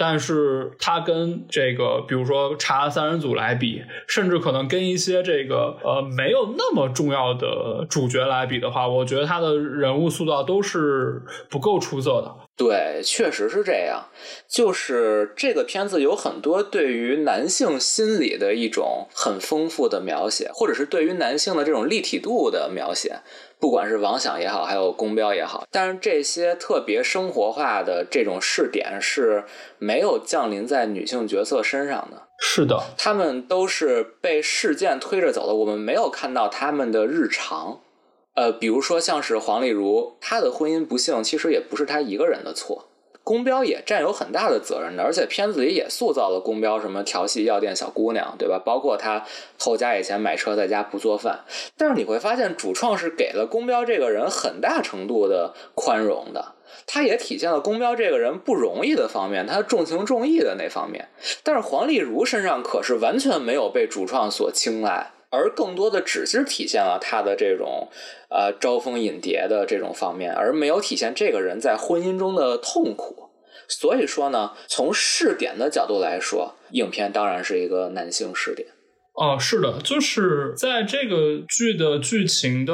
Speaker 2: 但是他跟这个比如说查三人组来比，甚至可能跟一些这个呃没有那么重要的主角来比的话，我觉得他的人物塑造都是不够出色的。
Speaker 1: 对，确实是这样。就是这个片子有很多对于男性心理的一种很丰富的描写，或者是对于男性的这种立体度的描写，不管是王想也好，还有宫彪也好。但是这些特别生活化的这种试点是没有降临在女性角色身上的。
Speaker 2: 是的，
Speaker 1: 他们都是被事件推着走的，我们没有看到他们的日常。呃，比如说像是黄丽如，她的婚姻不幸其实也不是她一个人的错。宫彪也占有很大的责任的，而且片子里也塑造了宫彪什么调戏药店小姑娘，对吧？包括他偷家里钱买车，在家不做饭。但是你会发现，主创是给了宫彪这个人很大程度的宽容的，他也体现了宫彪这个人不容易的方面，他重情重义的那方面。但是黄丽茹身上可是完全没有被主创所青睐。而更多的只是体现了他的这种，呃，招蜂引蝶的这种方面，而没有体现这个人在婚姻中的痛苦。所以说呢，从试点的角度来说，影片当然是一个男性试点。
Speaker 2: 哦，是的，就是在这个剧的剧情的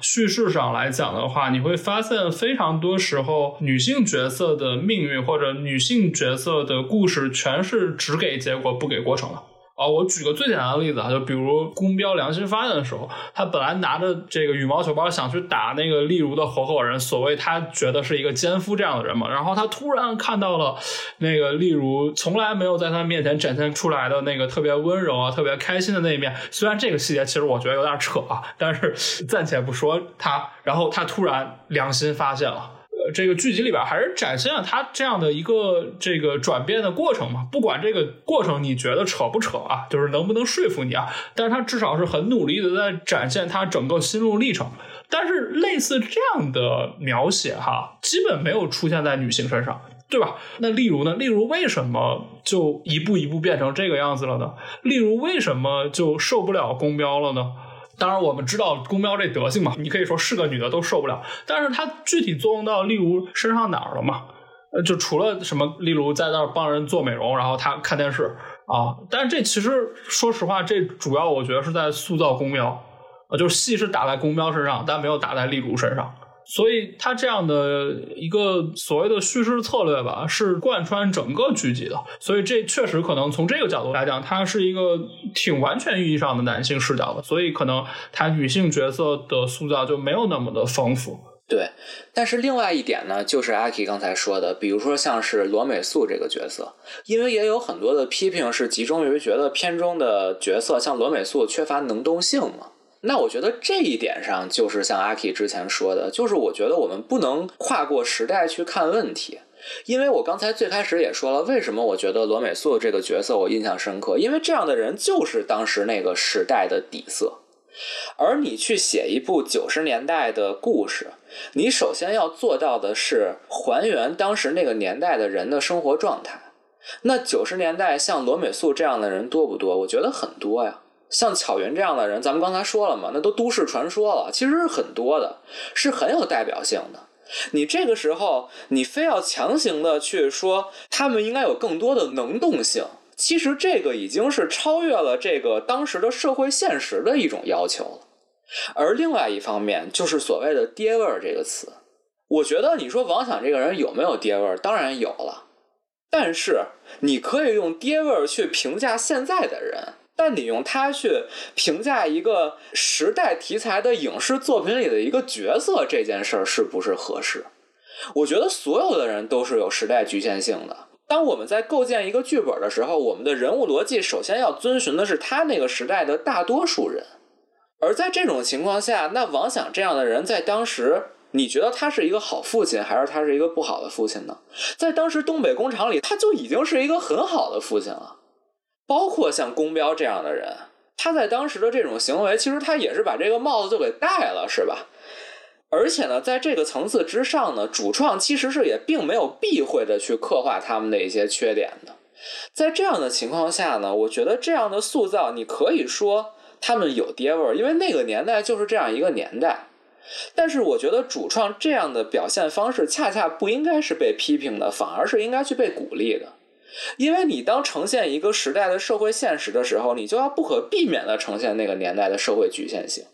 Speaker 2: 叙事上来讲的话，你会发现非常多时候女性角色的命运或者女性角色的故事，全是只给结果不给过程的。啊，我举个最简单的例子啊，就比如宫彪良心发现的时候，他本来拿着这个羽毛球包想去打那个例如的合伙人，所谓他觉得是一个奸夫这样的人嘛，然后他突然看到了那个例如从来没有在他面前展现出来的那个特别温柔啊、特别开心的那一面，虽然这个细节其实我觉得有点扯啊，但是暂且不说他，然后他突然良心发现了。呃这个剧集里边还是展现了他这样的一个这个转变的过程嘛，不管这个过程你觉得扯不扯啊，就是能不能说服你啊，但是他至少是很努力的在展现他整个心路历程。但是类似这样的描写哈，基本没有出现在女性身上，对吧？那例如呢？例如为什么就一步一步变成这个样子了呢？例如为什么就受不了公标了呢？当然，我们知道宫彪这德行嘛，你可以说是个女的都受不了。但是它具体作用到例如身上哪儿了嘛？呃，就除了什么，例如在那儿帮人做美容，然后她看电视啊。但是这其实说实话，这主要我觉得是在塑造宫彪啊，就是戏是打在宫彪身上，但没有打在例如身上。所以他这样的一个所谓的叙事策略吧，是贯穿整个剧集的。所以这确实可能从这个角度来讲，它是一个挺完全意义上的男性视角的。所以可能他女性角色的塑造就没有那么的丰富。
Speaker 1: 对，但是另外一点呢，就是阿 K 刚才说的，比如说像是罗美素这个角色，因为也有很多的批评是集中于觉得片中的角色像罗美素缺乏能动性嘛。那我觉得这一点上，就是像阿 K 之前说的，就是我觉得我们不能跨过时代去看问题，因为我刚才最开始也说了，为什么我觉得罗美素这个角色我印象深刻，因为这样的人就是当时那个时代的底色，而你去写一部九十年代的故事，你首先要做到的是还原当时那个年代的人的生活状态。那九十年代像罗美素这样的人多不多？我觉得很多呀。像巧云这样的人，咱们刚才说了嘛，那都都市传说了，其实是很多的，是很有代表性的。你这个时候，你非要强行的去说他们应该有更多的能动性，其实这个已经是超越了这个当时的社会现实的一种要求了。而另外一方面，就是所谓的“爹味儿”这个词，我觉得你说王响这个人有没有爹味儿，当然有了，但是你可以用爹味儿去评价现在的人。但你用它去评价一个时代题材的影视作品里的一个角色，这件事儿是不是合适？我觉得所有的人都是有时代局限性的。当我们在构建一个剧本的时候，我们的人物逻辑首先要遵循的是他那个时代的大多数人。而在这种情况下，那王响这样的人在当时，你觉得他是一个好父亲，还是他是一个不好的父亲呢？在当时东北工厂里，他就已经是一个很好的父亲了。包括像宫彪这样的人，他在当时的这种行为，其实他也是把这个帽子就给戴了，是吧？而且呢，在这个层次之上呢，主创其实是也并没有避讳的去刻画他们的一些缺点的。在这样的情况下呢，我觉得这样的塑造，你可以说他们有爹味儿，因为那个年代就是这样一个年代。但是我觉得主创这样的表现方式，恰恰不应该是被批评的，反而是应该去被鼓励的。因为你当呈现一个时代的社会现实的时候，你就要不可避免的呈现那个年代的社会局限性。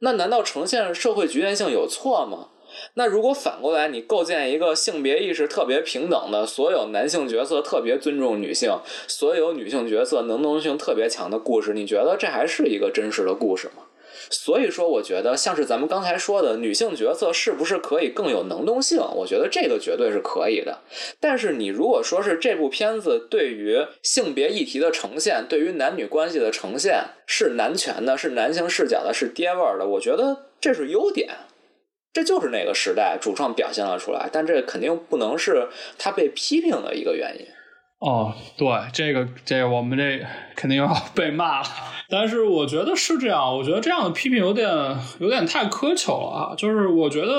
Speaker 1: 那难道呈现社会局限性有错吗？那如果反过来，你构建一个性别意识特别平等的，所有男性角色特别尊重女性，所有女性角色能动性特别强的故事，你觉得这还是一个真实的故事吗？所以说，我觉得像是咱们刚才说的，女性角色是不是可以更有能动性？我觉得这个绝对是可以的。但是你如果说是这部片子对于性别议题的呈现，对于男女关系的呈现是男权的，是男性视角的，是爹味儿的，我觉得这是优点。这就是那个时代主创表现了出来，但这肯定不能是他被批评的一个原因。
Speaker 2: 哦，对，这个这个我们这肯定要 被骂了。但是我觉得是这样，我觉得这样的批评有点有点太苛求了啊。就是我觉得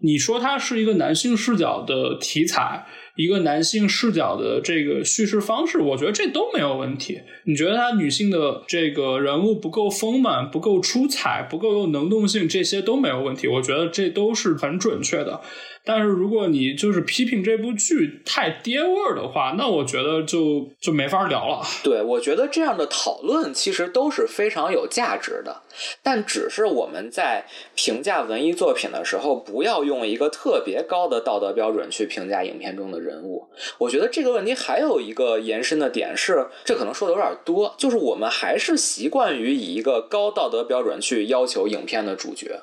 Speaker 2: 你说它是一个男性视角的题材。一个男性视角的这个叙事方式，我觉得这都没有问题。你觉得他女性的这个人物不够丰满、不够出彩、不够有能动性，这些都没有问题。我觉得这都是很准确的。但是如果你就是批评这部剧太爹味儿的话，那我觉得就就没法聊了。
Speaker 1: 对，我觉得这样的讨论其实都是非常有价值的，但只是我们在评价文艺作品的时候，不要用一个特别高的道德标准去评价影片中的人物。我觉得这个问题还有一个延伸的点是，这可能说的有点多，就是我们还是习惯于以一个高道德标准去要求影片的主角。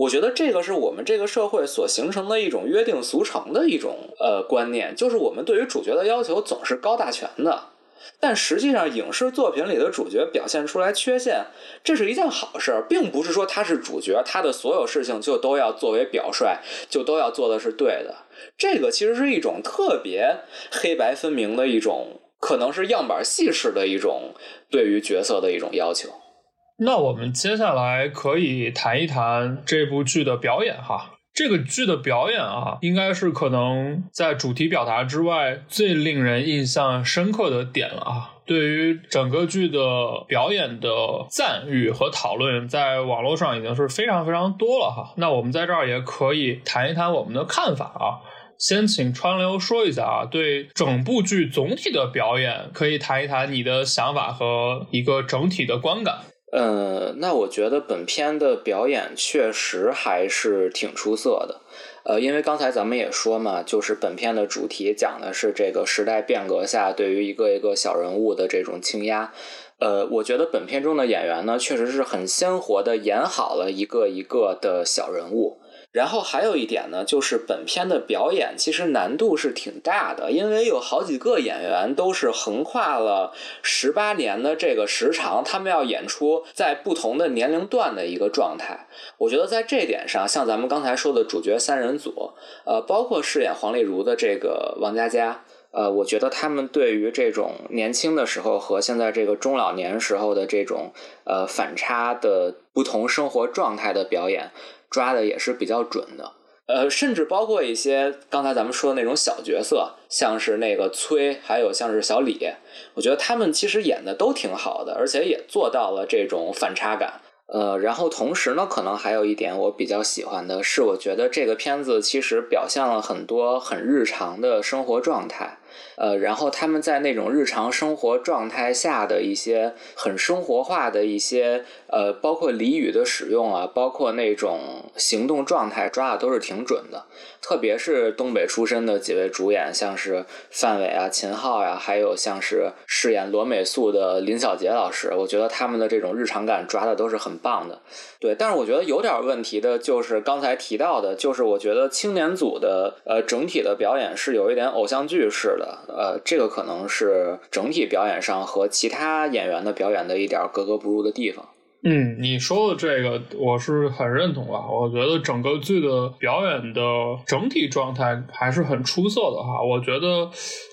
Speaker 1: 我觉得这个是我们这个社会所形成的一种约定俗成的一种呃观念，就是我们对于主角的要求总是高大全的。但实际上，影视作品里的主角表现出来缺陷，这是一件好事，并不是说他是主角，他的所有事情就都要作为表率，就都要做的是对的。这个其实是一种特别黑白分明的一种，可能是样板戏式的一种对于角色的一种要求。
Speaker 2: 那我们接下来可以谈一谈这部剧的表演哈。这个剧的表演啊，应该是可能在主题表达之外最令人印象深刻的点了啊。对于整个剧的表演的赞誉和讨论，在网络上已经是非常非常多了哈。那我们在这儿也可以谈一谈我们的看法啊。先请川流说一下啊，对整部剧总体的表演，可以谈一谈你的想法和一个整体的观感。
Speaker 1: 呃，那我觉得本片的表演确实还是挺出色的。呃，因为刚才咱们也说嘛，就是本片的主题讲的是这个时代变革下对于一个一个小人物的这种倾压。呃，我觉得本片中的演员呢，确实是很鲜活的演好了一个一个的小人物。然后还有一点呢，就是本片的表演其实难度是挺大的，因为有好几个演员都是横跨了十八年的这个时长，他们要演出在不同的年龄段的一个状态。我觉得在这点上，像咱们刚才说的主角三人组，呃，包括饰演黄丽如的这个王佳佳，呃，我觉得他们对于这种年轻的时候和现在这个中老年时候的这种呃反差的不同生活状态的表演。抓的也是比较准的，呃，甚至包括一些刚才咱们说的那种小角色，像是那个崔，还有像是小李，我觉得他们其实演的都挺好的，而且也做到了这种反差感。呃，然后同时呢，可能还有一点我比较喜欢的是，我觉得这个片子其实表现了很多很日常的生活状态。呃，然后他们在那种日常生活状态下的一些很生活化的一些呃，包括俚语的使用啊，包括那种行动状态抓的都是挺准的。特别是东北出身的几位主演，像是范伟啊、秦昊呀，还有像是饰演罗美素的林小杰老师，我觉得他们的这种日常感抓的都是很棒的。对，但是我觉得有点问题的就是刚才提到的，就是我觉得青年组的呃整体的表演是有一点偶像剧式的。呃，这个可能是整体表演上和其他演员的表演的一点格格不入的地方。
Speaker 2: 嗯，你说的这个我是很认同啊。我觉得整个剧的表演的整体状态还是很出色的哈。我觉得。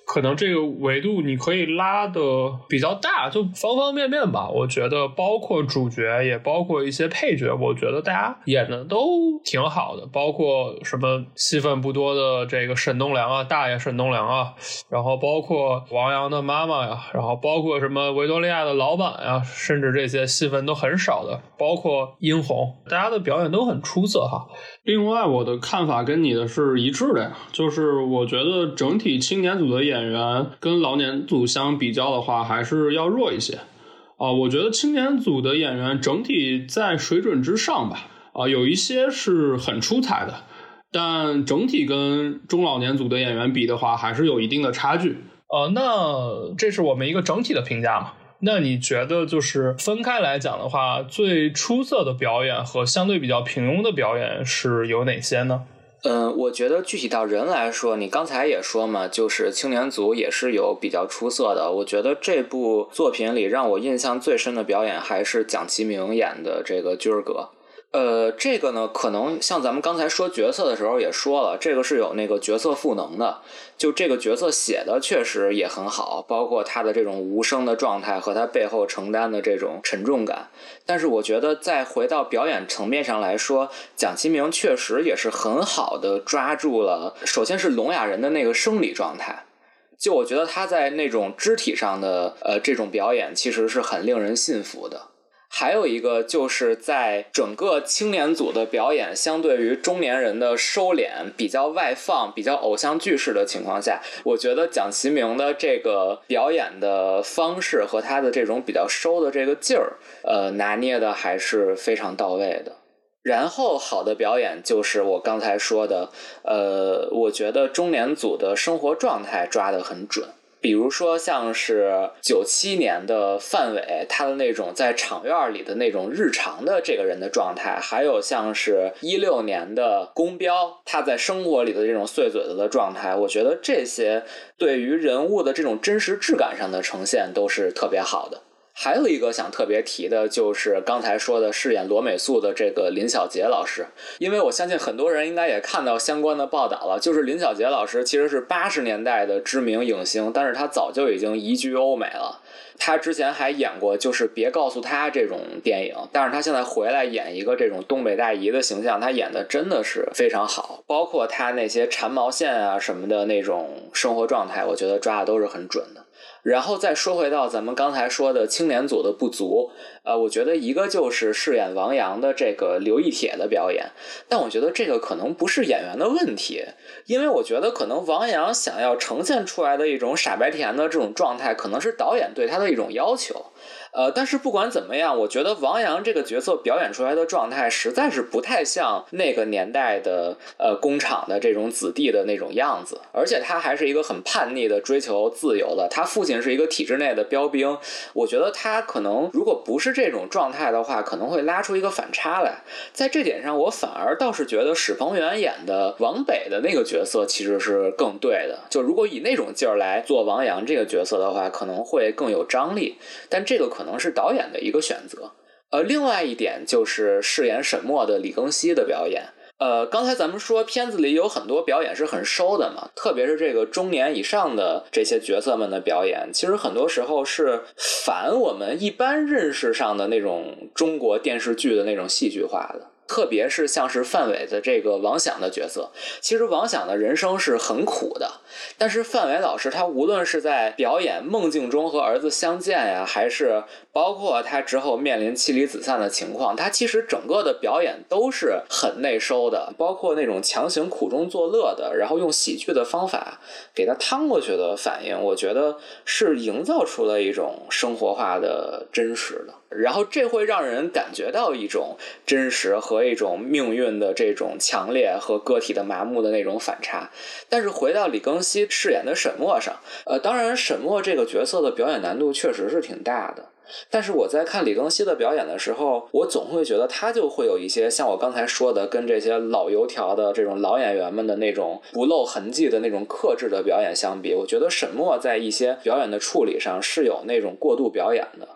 Speaker 2: 可能这个维度你可以拉的比较大，就方方面面吧。我觉得包括主角，也包括一些配角，我觉得大家演的都挺好的。包括什么戏份不多的这个沈东良啊，大爷沈东良啊，然后包括王阳的妈妈呀，然后包括什么维多利亚的老板呀，甚至这些戏份都很少的，包括殷红，大家的表演都很出色哈。另外，我的看法跟你的是一致的呀，就是我觉得整体青年组的演员跟老年组相比较的话，还是要弱一些啊。我觉得青年组的演员整体在水准之上吧，啊，有一些是很出彩的，但整体跟中老年组的演员比的话，还是有一定的差距。呃，那这是我们一个整体的评价嘛。那你觉得，就是分开来讲的话，最出色的表演和相对比较平庸的表演是有哪些呢？
Speaker 1: 嗯，我觉得具体到人来说，你刚才也说嘛，就是青年组也是有比较出色的。我觉得这部作品里让我印象最深的表演还是蒋奇明演的这个军儿哥。呃，这个呢，可能像咱们刚才说角色的时候也说了，这个是有那个角色赋能的。就这个角色写的确实也很好，包括他的这种无声的状态和他背后承担的这种沉重感。但是我觉得，再回到表演层面上来说，蒋奇明确实也是很好的抓住了，首先是聋哑人的那个生理状态。就我觉得他在那种肢体上的呃这种表演，其实是很令人信服的。还有一个就是在整个青年组的表演，相对于中年人的收敛、比较外放、比较偶像剧式的情况下，我觉得蒋奇明的这个表演的方式和他的这种比较收的这个劲儿，呃，拿捏的还是非常到位的。然后好的表演就是我刚才说的，呃，我觉得中年组的生活状态抓得很准。比如说，像是九七年的范伟，他的那种在场院里的那种日常的这个人的状态，还有像是一六年的宫彪，他在生活里的这种碎嘴子的状态，我觉得这些对于人物的这种真实质感上的呈现都是特别好的。还有一个想特别提的，就是刚才说的饰演罗美素的这个林小杰老师，因为我相信很多人应该也看到相关的报道了。就是林小杰老师其实是八十年代的知名影星，但是他早就已经移居欧美了。他之前还演过就是别告诉他这种电影，但是他现在回来演一个这种东北大姨的形象，他演的真的是非常好，包括他那些缠毛线啊什么的那种生活状态，我觉得抓的都是很准的。然后再说回到咱们刚才说的青年组的不足，呃，我觉得一个就是饰演王阳的这个刘亦铁的表演，但我觉得这个可能不是演员的问题，因为我觉得可能王阳想要呈现出来的一种傻白甜的这种状态，可能是导演对他的一种要求。呃，但是不管怎么样，我觉得王阳这个角色表演出来的状态实在是不太像那个年代的呃工厂的这种子弟的那种样子，而且他还是一个很叛逆的追求自由的，他父亲是一个体制内的标兵，我觉得他可能如果不是这种状态的话，可能会拉出一个反差来。在这点上，我反而倒是觉得史鹏元演的王北的那个角色其实是更对的，就如果以那种劲儿来做王阳这个角色的话，可能会更有张力，但这个可能。可能是导演的一个选择，呃，另外一点就是饰演沈墨的李庚希的表演，呃，刚才咱们说片子里有很多表演是很收的嘛，特别是这个中年以上的这些角色们的表演，其实很多时候是反我们一般认识上的那种中国电视剧的那种戏剧化的。特别是像是范伟的这个王响的角色，其实王响的人生是很苦的，但是范伟老师他无论是在表演梦境中和儿子相见呀，还是包括他之后面临妻离子散的情况，他其实整个的表演都是很内收的，包括那种强行苦中作乐的，然后用喜剧的方法给他趟过去的反应，我觉得是营造出了一种生活化的真实的。然后这会让人感觉到一种真实和一种命运的这种强烈和个体的麻木的那种反差。但是回到李庚希饰演的沈墨上，呃，当然沈墨这个角色的表演难度确实是挺大的。但是我在看李庚希的表演的时候，我总会觉得他就会有一些像我刚才说的，跟这些老油条的这种老演员们的那种不露痕迹的那种克制的表演相比，我觉得沈墨在一些表演的处理上是有那种过度表演的。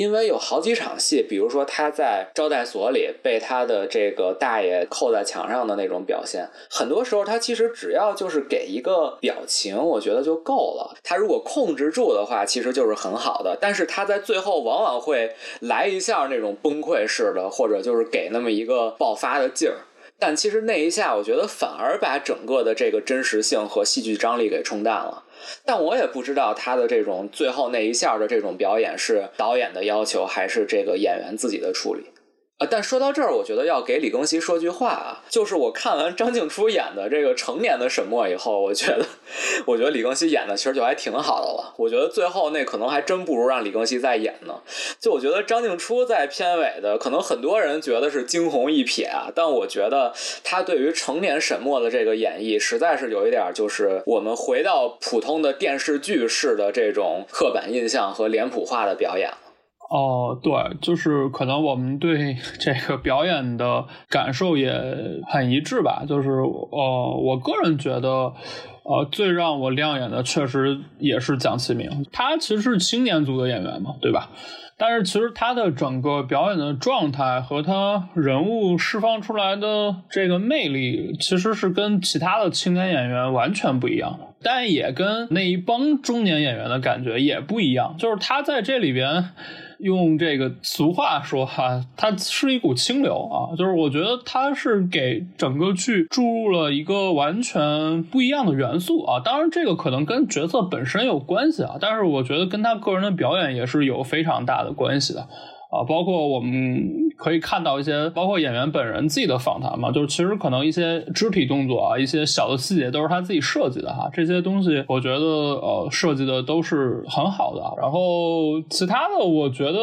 Speaker 1: 因为有好几场戏，比如说他在招待所里被他的这个大爷扣在墙上的那种表现，很多时候他其实只要就是给一个表情，我觉得就够了。他如果控制住的话，其实就是很好的。但是他在最后往往会来一下那种崩溃式的，或者就是给那么一个爆发的劲儿。但其实那一下，我觉得反而把整个的这个真实性和戏剧张力给冲淡了。但我也不知道他的这种最后那一下的这种表演是导演的要求，还是这个演员自己的处理。啊，但说到这儿，我觉得要给李庚希说句话啊，就是我看完张静初演的这个成年的沈墨以后，我觉得，我觉得李庚希演的其实就还挺好的了。我觉得最后那可能还真不如让李庚希再演呢。就我觉得张静初在片尾的，可能很多人觉得是惊鸿一瞥啊，但我觉得他对于成年沈墨的这个演绎，实在是有一点就是我们回到普通的电视剧式的这种刻板印象和脸谱化的表演了。
Speaker 2: 哦，对，就是可能我们对这个表演的感受也很一致吧。就是，呃，我个人觉得，呃，最让我亮眼的确实也是蒋奇明，他其实是青年组的演员嘛，对吧？但是其实他的整个表演的状态和他人物释放出来的这个魅力，其实是跟其他的青年演员完全不一样的，但也跟那一帮中年演员的感觉也不一样，就是他在这里边。用这个俗话说哈，它是一股清流啊，就是我觉得它是给整个剧注入了一个完全不一样的元素啊。当然，这个可能跟角色本身有关系啊，但是我觉得跟他个人的表演也是有非常大的关系的。啊，包括我们可以看到一些，包括演员本人自己的访谈嘛，就是其实可能一些肢体动作啊，一些小的细节都是他自己设计的哈。这些东西我觉得呃设计的都是很好的。然后其他的我觉得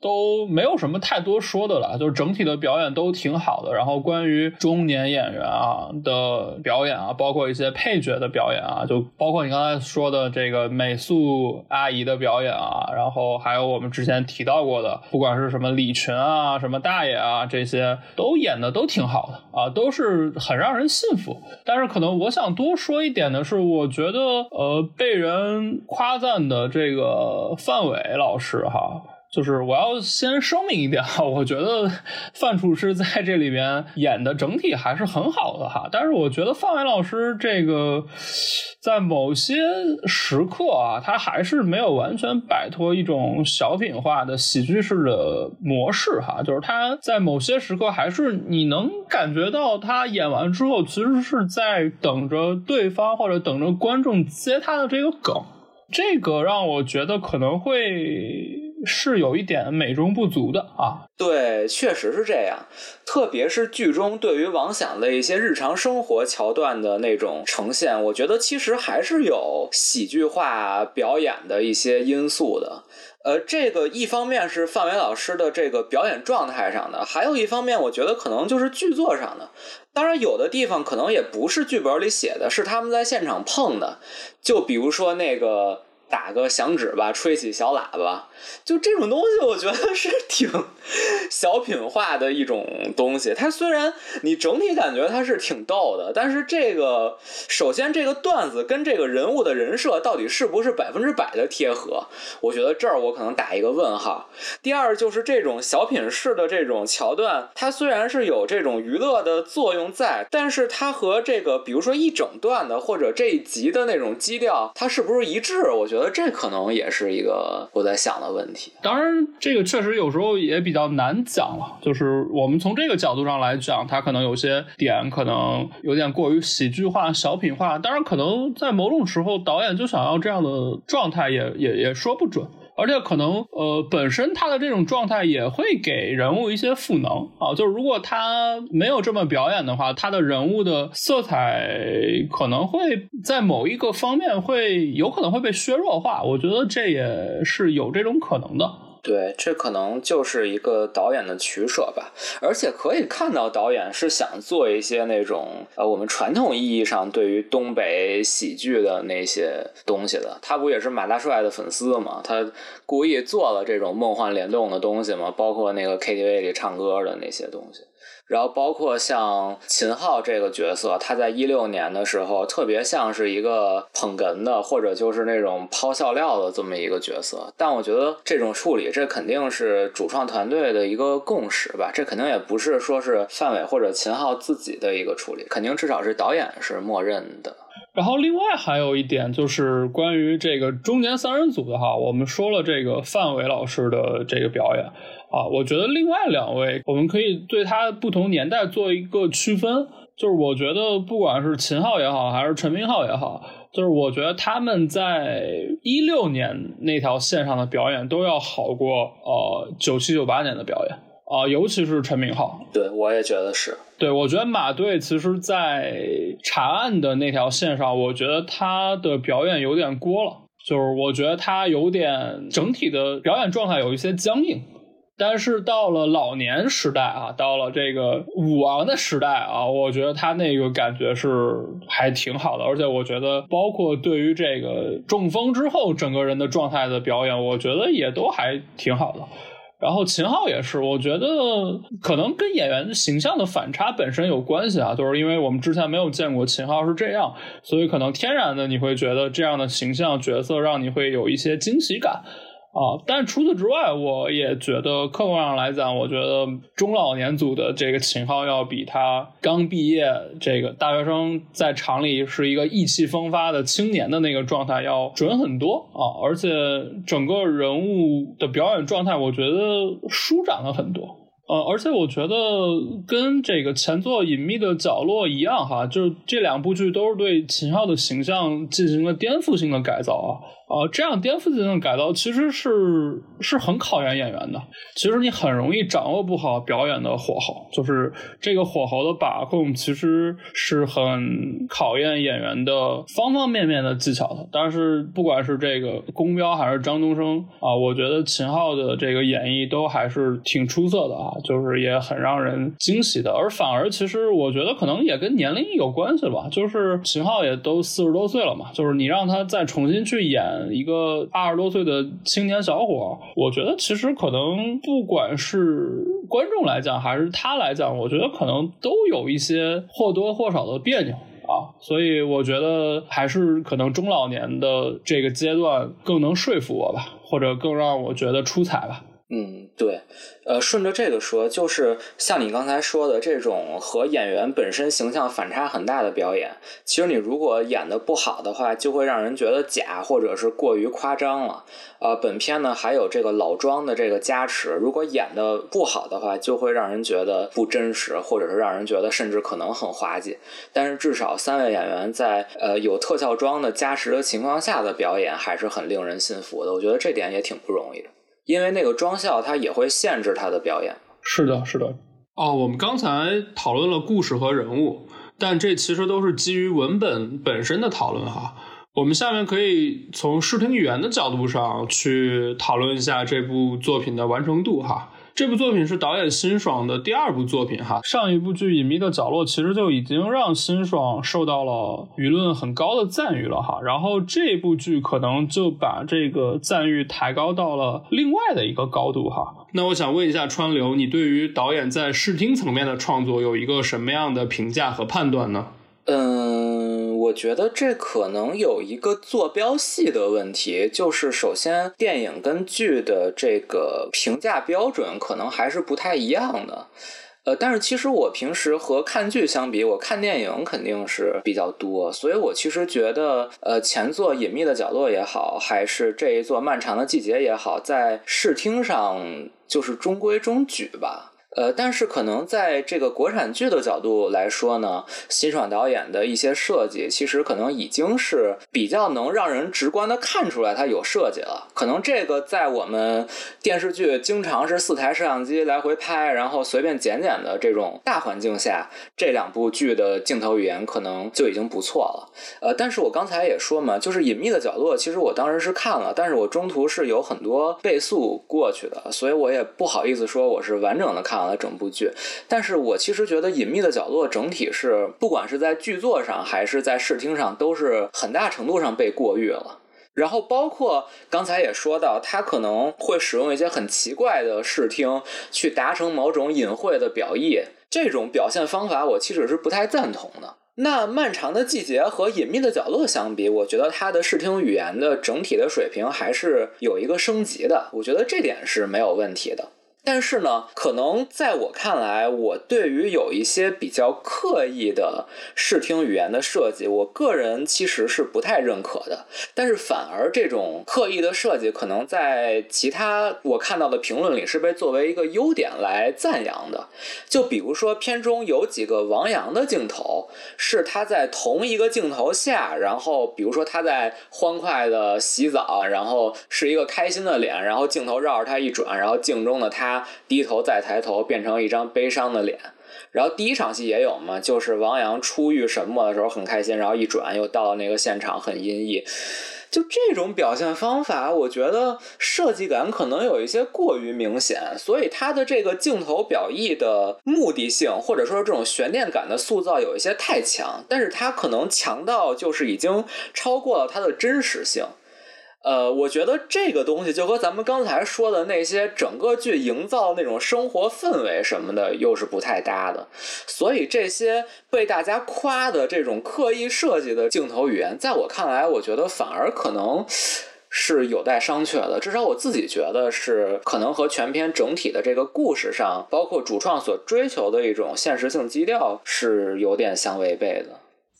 Speaker 2: 都没有什么太多说的了，就是整体的表演都挺好的。然后关于中年演员啊的表演啊，包括一些配角的表演啊，就包括你刚才说的这个美素阿姨的表演啊，然后还有我们之前提到过的不管。不管是什么李群啊，什么大爷啊，这些都演的都挺好的啊，都是很让人信服。但是可能我想多说一点的是，我觉得呃，被人夸赞的这个范伟老师哈。就是我要先声明一点哈，我觉得范厨师在这里边演的整体还是很好的哈，但是我觉得范伟老师这个在某些时刻啊，他还是没有完全摆脱一种小品化的喜剧式的模式哈，就是他在某些时刻还是你能感觉到他演完之后，其实是在等着对方或者等着观众接他的这个梗，这个让我觉得可能会。是有一点美中不足的啊，
Speaker 1: 对，确实是这样。特别是剧中对于王响的一些日常生活桥段的那种呈现，我觉得其实还是有喜剧化表演的一些因素的。呃，这个一方面是范伟老师的这个表演状态上的，还有一方面我觉得可能就是剧作上的。当然，有的地方可能也不是剧本里写的，是他们在现场碰的。就比如说那个。打个响指吧，吹起小喇叭，就这种东西，我觉得是挺小品化的一种东西。它虽然你整体感觉它是挺逗的，但是这个首先这个段子跟这个人物的人设到底是不是百分之百的贴合？我觉得这儿我可能打一个问号。第二就是这种小品式的这种桥段，它虽然是有这种娱乐的作用在，但是它和这个比如说一整段的或者这一集的那种基调，它是不是一致？我觉得。觉得这可能也是一个我在想的问题。
Speaker 2: 当然，这个确实有时候也比较难讲了。就是我们从这个角度上来讲，它可能有些点可能有点过于喜剧化、小品化。当然，可能在某种时候，导演就想要这样的状态，也也也说不准。而且可能，呃，本身他的这种状态也会给人物一些赋能啊。就是如果他没有这么表演的话，他的人物的色彩可能会在某一个方面会有可能会被削弱化。我觉得这也是有这种可能的。
Speaker 1: 对，这可能就是一个导演的取舍吧，而且可以看到导演是想做一些那种呃，我们传统意义上对于东北喜剧的那些东西的。他不也是马大帅的粉丝吗？他故意做了这种梦幻联动的东西吗？包括那个 KTV 里唱歌的那些东西。然后包括像秦昊这个角色，他在一六年的时候特别像是一个捧哏的，或者就是那种抛笑料的这么一个角色。但我觉得这种处理，这肯定是主创团队的一个共识吧。这肯定也不是说是范伟或者秦昊自己的一个处理，肯定至少是导演是默认的。
Speaker 2: 然后另外还有一点就是关于这个中年三人组的哈，我们说了这个范伟老师的这个表演。啊，我觉得另外两位，我们可以对他不同年代做一个区分。就是我觉得，不管是秦昊也好，还是陈明昊也好，就是我觉得他们在一六年那条线上的表演都要好过呃九七九八年的表演啊，尤其是陈明昊。
Speaker 1: 对，我也觉得是。
Speaker 2: 对，我觉得马队其实，在查案的那条线上，我觉得他的表演有点过了，就是我觉得他有点整体的表演状态有一些僵硬。但是到了老年时代啊，到了这个武王的时代啊，我觉得他那个感觉是还挺好的，而且我觉得包括对于这个中风之后整个人的状态的表演，我觉得也都还挺好的。然后秦昊也是，我觉得可能跟演员的形象的反差本身有关系啊，就是因为我们之前没有见过秦昊是这样，所以可能天然的你会觉得这样的形象角色让你会有一些惊喜感。啊，但除此之外，我也觉得客观上来讲，我觉得中老年组的这个秦昊要比他刚毕业这个大学生在厂里是一个意气风发的青年的那个状态要准很多啊，而且整个人物的表演状态，我觉得舒展了很多。呃，而且我觉得跟这个前作《隐秘的角落》一样哈，就是这两部剧都是对秦昊的形象进行了颠覆性的改造啊。啊，这样颠覆性的改造其实是是很考验演员的。其实你很容易掌握不好表演的火候，就是这个火候的把控，其实是很考验演员的方方面面的技巧的。但是不管是这个宫彪还是张东升啊，我觉得秦昊的这个演绎都还是挺出色的啊，就是也很让人惊喜的。而反而其实我觉得可能也跟年龄有关系吧，就是秦昊也都四十多岁了嘛，就是你让他再重新去演。一个二十多岁的青年小伙，我觉得其实可能不管是观众来讲，还是他来讲，我觉得可能都有一些或多或少的别扭啊。所以我觉得还是可能中老年的这个阶段更能说服我吧，或者更让我觉得出彩吧。
Speaker 1: 嗯，对。呃，顺着这个说，就是像你刚才说的这种和演员本身形象反差很大的表演，其实你如果演的不好的话，就会让人觉得假，或者是过于夸张了。呃，本片呢还有这个老庄的这个加持，如果演的不好的话，就会让人觉得不真实，或者是让人觉得甚至可能很滑稽。但是至少三位演员在呃有特效妆的加持的情况下的表演，还是很令人信服的。我觉得这点也挺不容易的。因为那个妆效，它也会限制他的表演。
Speaker 2: 是的，是的。哦，我们刚才讨论了故事和人物，但这其实都是基于文本本身的讨论哈。我们下面可以从视听语言的角度上去讨论一下这部作品的完成度哈。这部作品是导演辛爽的第二部作品哈，上一部剧《隐秘的角落》其实就已经让辛爽受到了舆论很高的赞誉了哈，然后这部剧可能就把这个赞誉抬高到了另外的一个高度哈。那我想问一下川流，你对于导演在视听层面的创作有一个什么样的评价和判断呢？
Speaker 1: 嗯，我觉得这可能有一个坐标系的问题，就是首先电影跟剧的这个评价标准可能还是不太一样的。呃，但是其实我平时和看剧相比，我看电影肯定是比较多，所以我其实觉得，呃，前作《隐秘的角落》也好，还是这一座《漫长的季节》也好，在视听上就是中规中矩吧。呃，但是可能在这个国产剧的角度来说呢，辛爽导演的一些设计，其实可能已经是比较能让人直观的看出来他有设计了。可能这个在我们电视剧经常是四台摄像机来回拍，然后随便剪剪的这种大环境下，这两部剧的镜头语言可能就已经不错了。呃，但是我刚才也说嘛，就是隐秘的角落，其实我当时是看了，但是我中途是有很多倍速过去的，所以我也不好意思说我是完整的看。了整部剧，但是我其实觉得《隐秘的角落》整体是，不管是在剧作上还是在视听上，都是很大程度上被过誉了。然后包括刚才也说到，他可能会使用一些很奇怪的视听去达成某种隐晦的表意，这种表现方法我其实是不太赞同的。那漫长的季节和隐秘的角落相比，我觉得它的视听语言的整体的水平还是有一个升级的，我觉得这点是没有问题的。但是呢，可能在我看来，我对于有一些比较刻意的视听语言的设计，我个人其实是不太认可的。但是反而这种刻意的设计，可能在其他我看到的评论里是被作为一个优点来赞扬的。就比如说片中有几个王阳的镜头，是他在同一个镜头下，然后比如说他在欢快的洗澡，然后是一个开心的脸，然后镜头绕着他一转，然后镜中的他。低头再抬头，变成一张悲伤的脸。然后第一场戏也有嘛，就是王阳初遇沈墨的时候很开心，然后一转又到了那个现场很阴翳。就这种表现方法，我觉得设计感可能有一些过于明显，所以它的这个镜头表意的目的性，或者说这种悬念感的塑造有一些太强，但是它可能强到就是已经超过了它的真实性。呃，我觉得这个东西就和咱们刚才说的那些整个剧营造那种生活氛围什么的又是不太搭的，所以这些被大家夸的这种刻意设计的镜头语言，在我看来，我觉得反而可能是有待商榷的。至少我自己觉得是可能和全片整体的这个故事上，包括主创所追求的一种现实性基调是有点相违背的。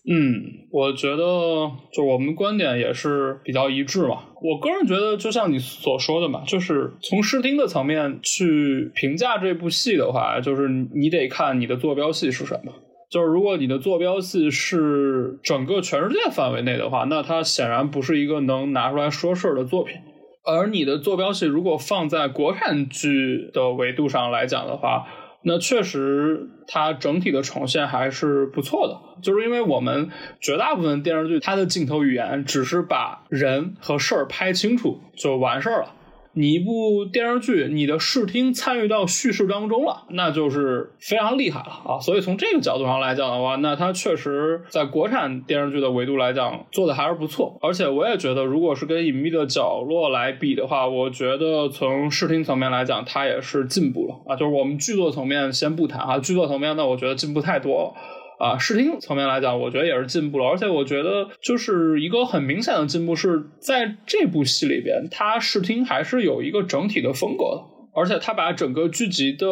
Speaker 2: 嗯，我觉得就我们观点也是比较一致嘛。我个人觉得，就像你所说的嘛，就是从视听的层面去评价这部戏的话，就是你得看你的坐标系是什么。就是如果你的坐标系是整个全世界范围内的话，那它显然不是一个能拿出来说事儿的作品。而你的坐标系如果放在国产剧的维度上来讲的话，那确实，它整体的呈现还是不错的，就是因为我们绝大部分电视剧，它的镜头语言只是把人和事儿拍清楚就完事儿了。你一部电视剧，你的视听参与到叙事当中了，那就是非常厉害了啊！所以从这个角度上来讲的话，那它确实在国产电视剧的维度来讲做的还是不错。而且我也觉得，如果是跟《隐秘的角落》来比的话，我觉得从视听层面来讲，它也是进步了啊！就是我们剧作层面先不谈啊，剧作层面呢，我觉得进步太多了。啊，视听层面来讲，我觉得也是进步了，而且我觉得就是一个很明显的进步是在这部戏里边，它视听还是有一个整体的风格的，而且它把整个剧集的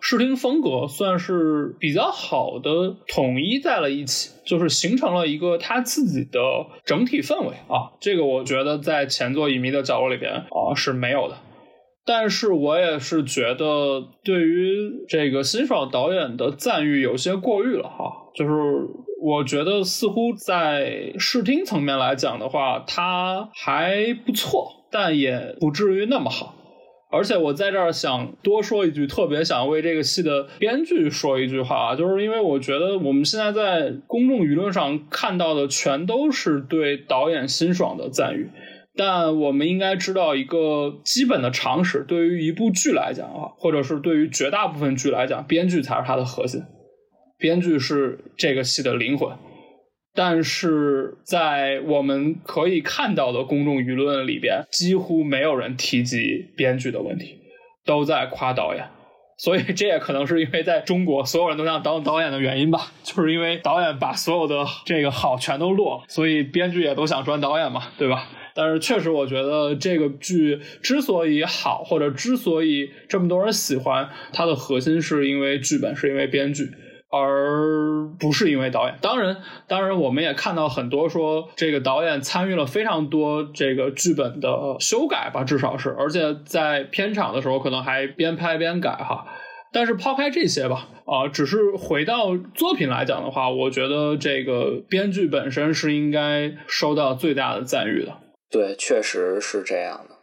Speaker 2: 视听风格算是比较好的统一在了一起，就是形成了一个它自己的整体氛围啊，这个我觉得在前作《隐秘的角落》里边啊是没有的。但是我也是觉得，对于这个辛爽导演的赞誉有些过誉了哈。就是我觉得似乎在视听层面来讲的话，它还不错，但也不至于那么好。而且我在这儿想多说一句，特别想为这个戏的编剧说一句话啊，就是因为我觉得我们现在在公众舆论上看到的全都是对导演辛爽的赞誉。但我们应该知道一个基本的常识：对于一部剧来讲啊，或者是对于绝大部分剧来讲，编剧才是它的核心，编剧是这个戏的灵魂。但是在我们可以看到的公众舆论里边，几乎没有人提及编剧的问题，都在夸导演。所以这也可能是因为在中国，所有人都想当导演的原因吧，就是因为导演把所有的这个好全都落，所以编剧也都想转导演嘛，对吧？但是确实，我觉得这个剧之所以好，或者之所以这么多人喜欢，它的核心是因为剧本，是因为编剧，而不是因为导演。当然，当然，我们也看到很多说这个导演参与了非常多这个剧本的修改吧，至少是，而且在片场的时候可能还边拍边改哈。但是抛开这些吧，啊，只是回到作品来讲的话，我觉得这个编剧本身是应该收到最大的赞誉的。
Speaker 1: 对，确实是这样的。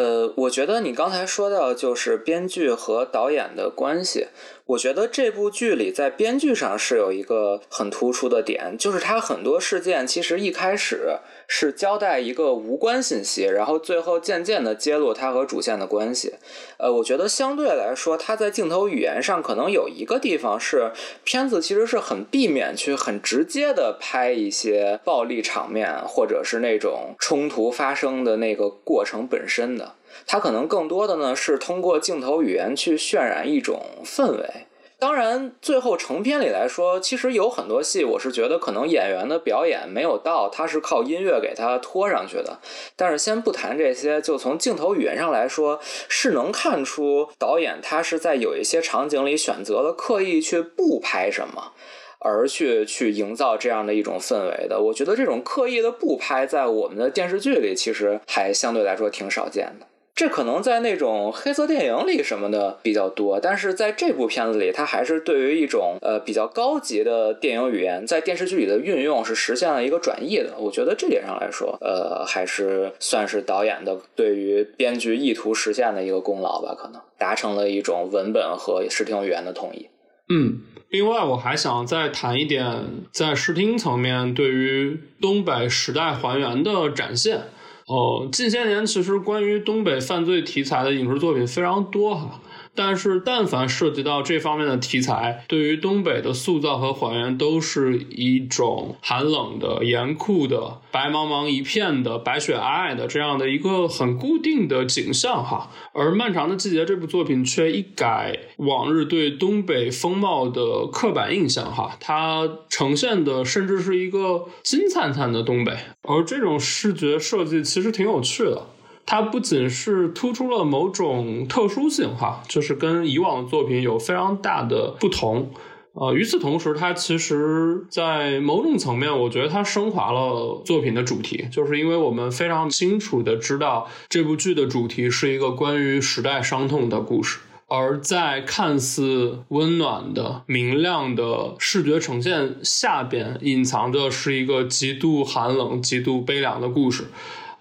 Speaker 1: 呃，我觉得你刚才说到就是编剧和导演的关系。我觉得这部剧里在编剧上是有一个很突出的点，就是它很多事件其实一开始是交代一个无关信息，然后最后渐渐的揭露它和主线的关系。呃，我觉得相对来说，它在镜头语言上可能有一个地方是片子其实是很避免去很直接的拍一些暴力场面，或者是那种冲突发生的那个过程本身的。它可能更多的呢是通过镜头语言去渲染一种氛围。当然，最后成片里来说，其实有很多戏，我是觉得可能演员的表演没有到，他是靠音乐给他拖上去的。但是先不谈这些，就从镜头语言上来说，是能看出导演他是在有一些场景里选择了刻意去不拍什么，而去去营造这样的一种氛围的。我觉得这种刻意的不拍，在我们的电视剧里其实还相对来说挺少见的。这可能在那种黑色电影里什么的比较多，但是在这部片子里，它还是对于一种呃比较高级的电影语言在电视剧里的运用是实现了一个转译的。我觉得这点上来说，呃，还是算是导演的对于编剧意图实现的一个功劳吧，可能达成了一种文本和视听语言的统一。
Speaker 2: 嗯，另外我还想再谈一点，在视听层面对于东北时代还原的展现。哦，近些年其实关于东北犯罪题材的影视作品非常多哈。但是但凡涉及到这方面的题材，对于东北的塑造和还原都是一种寒冷的、严酷的、白茫茫一片的、白雪皑皑的这样的一个很固定的景象哈。而《漫长的季节》这部作品却一改往日对东北风貌的刻板印象哈，它呈现的甚至是一个金灿灿的东北，而这种视觉设计其实挺有趣的。它不仅是突出了某种特殊性哈，就是跟以往的作品有非常大的不同。呃，与此同时，它其实，在某种层面，我觉得它升华了作品的主题，就是因为我们非常清楚的知道这部剧的主题是一个关于时代伤痛的故事，而在看似温暖的、明亮的视觉呈现下边，隐藏着是一个极度寒冷、极度悲凉的故事。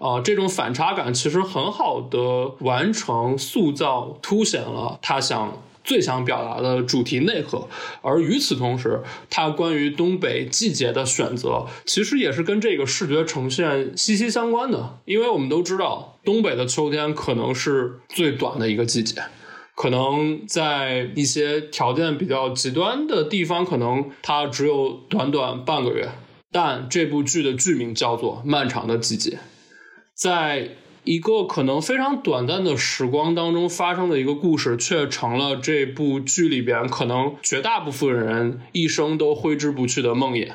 Speaker 2: 啊，这种反差感其实很好的完成、塑造、凸显了他想最想表达的主题内核。而与此同时，他关于东北季节的选择，其实也是跟这个视觉呈现息息相关的。因为我们都知道，东北的秋天可能是最短的一个季节，可能在一些条件比较极端的地方，可能它只有短短半个月。但这部剧的剧名叫做《漫长的季节》。在一个可能非常短暂的时光当中发生的一个故事，却成了这部剧里边可能绝大部分人一生都挥之不去的梦魇。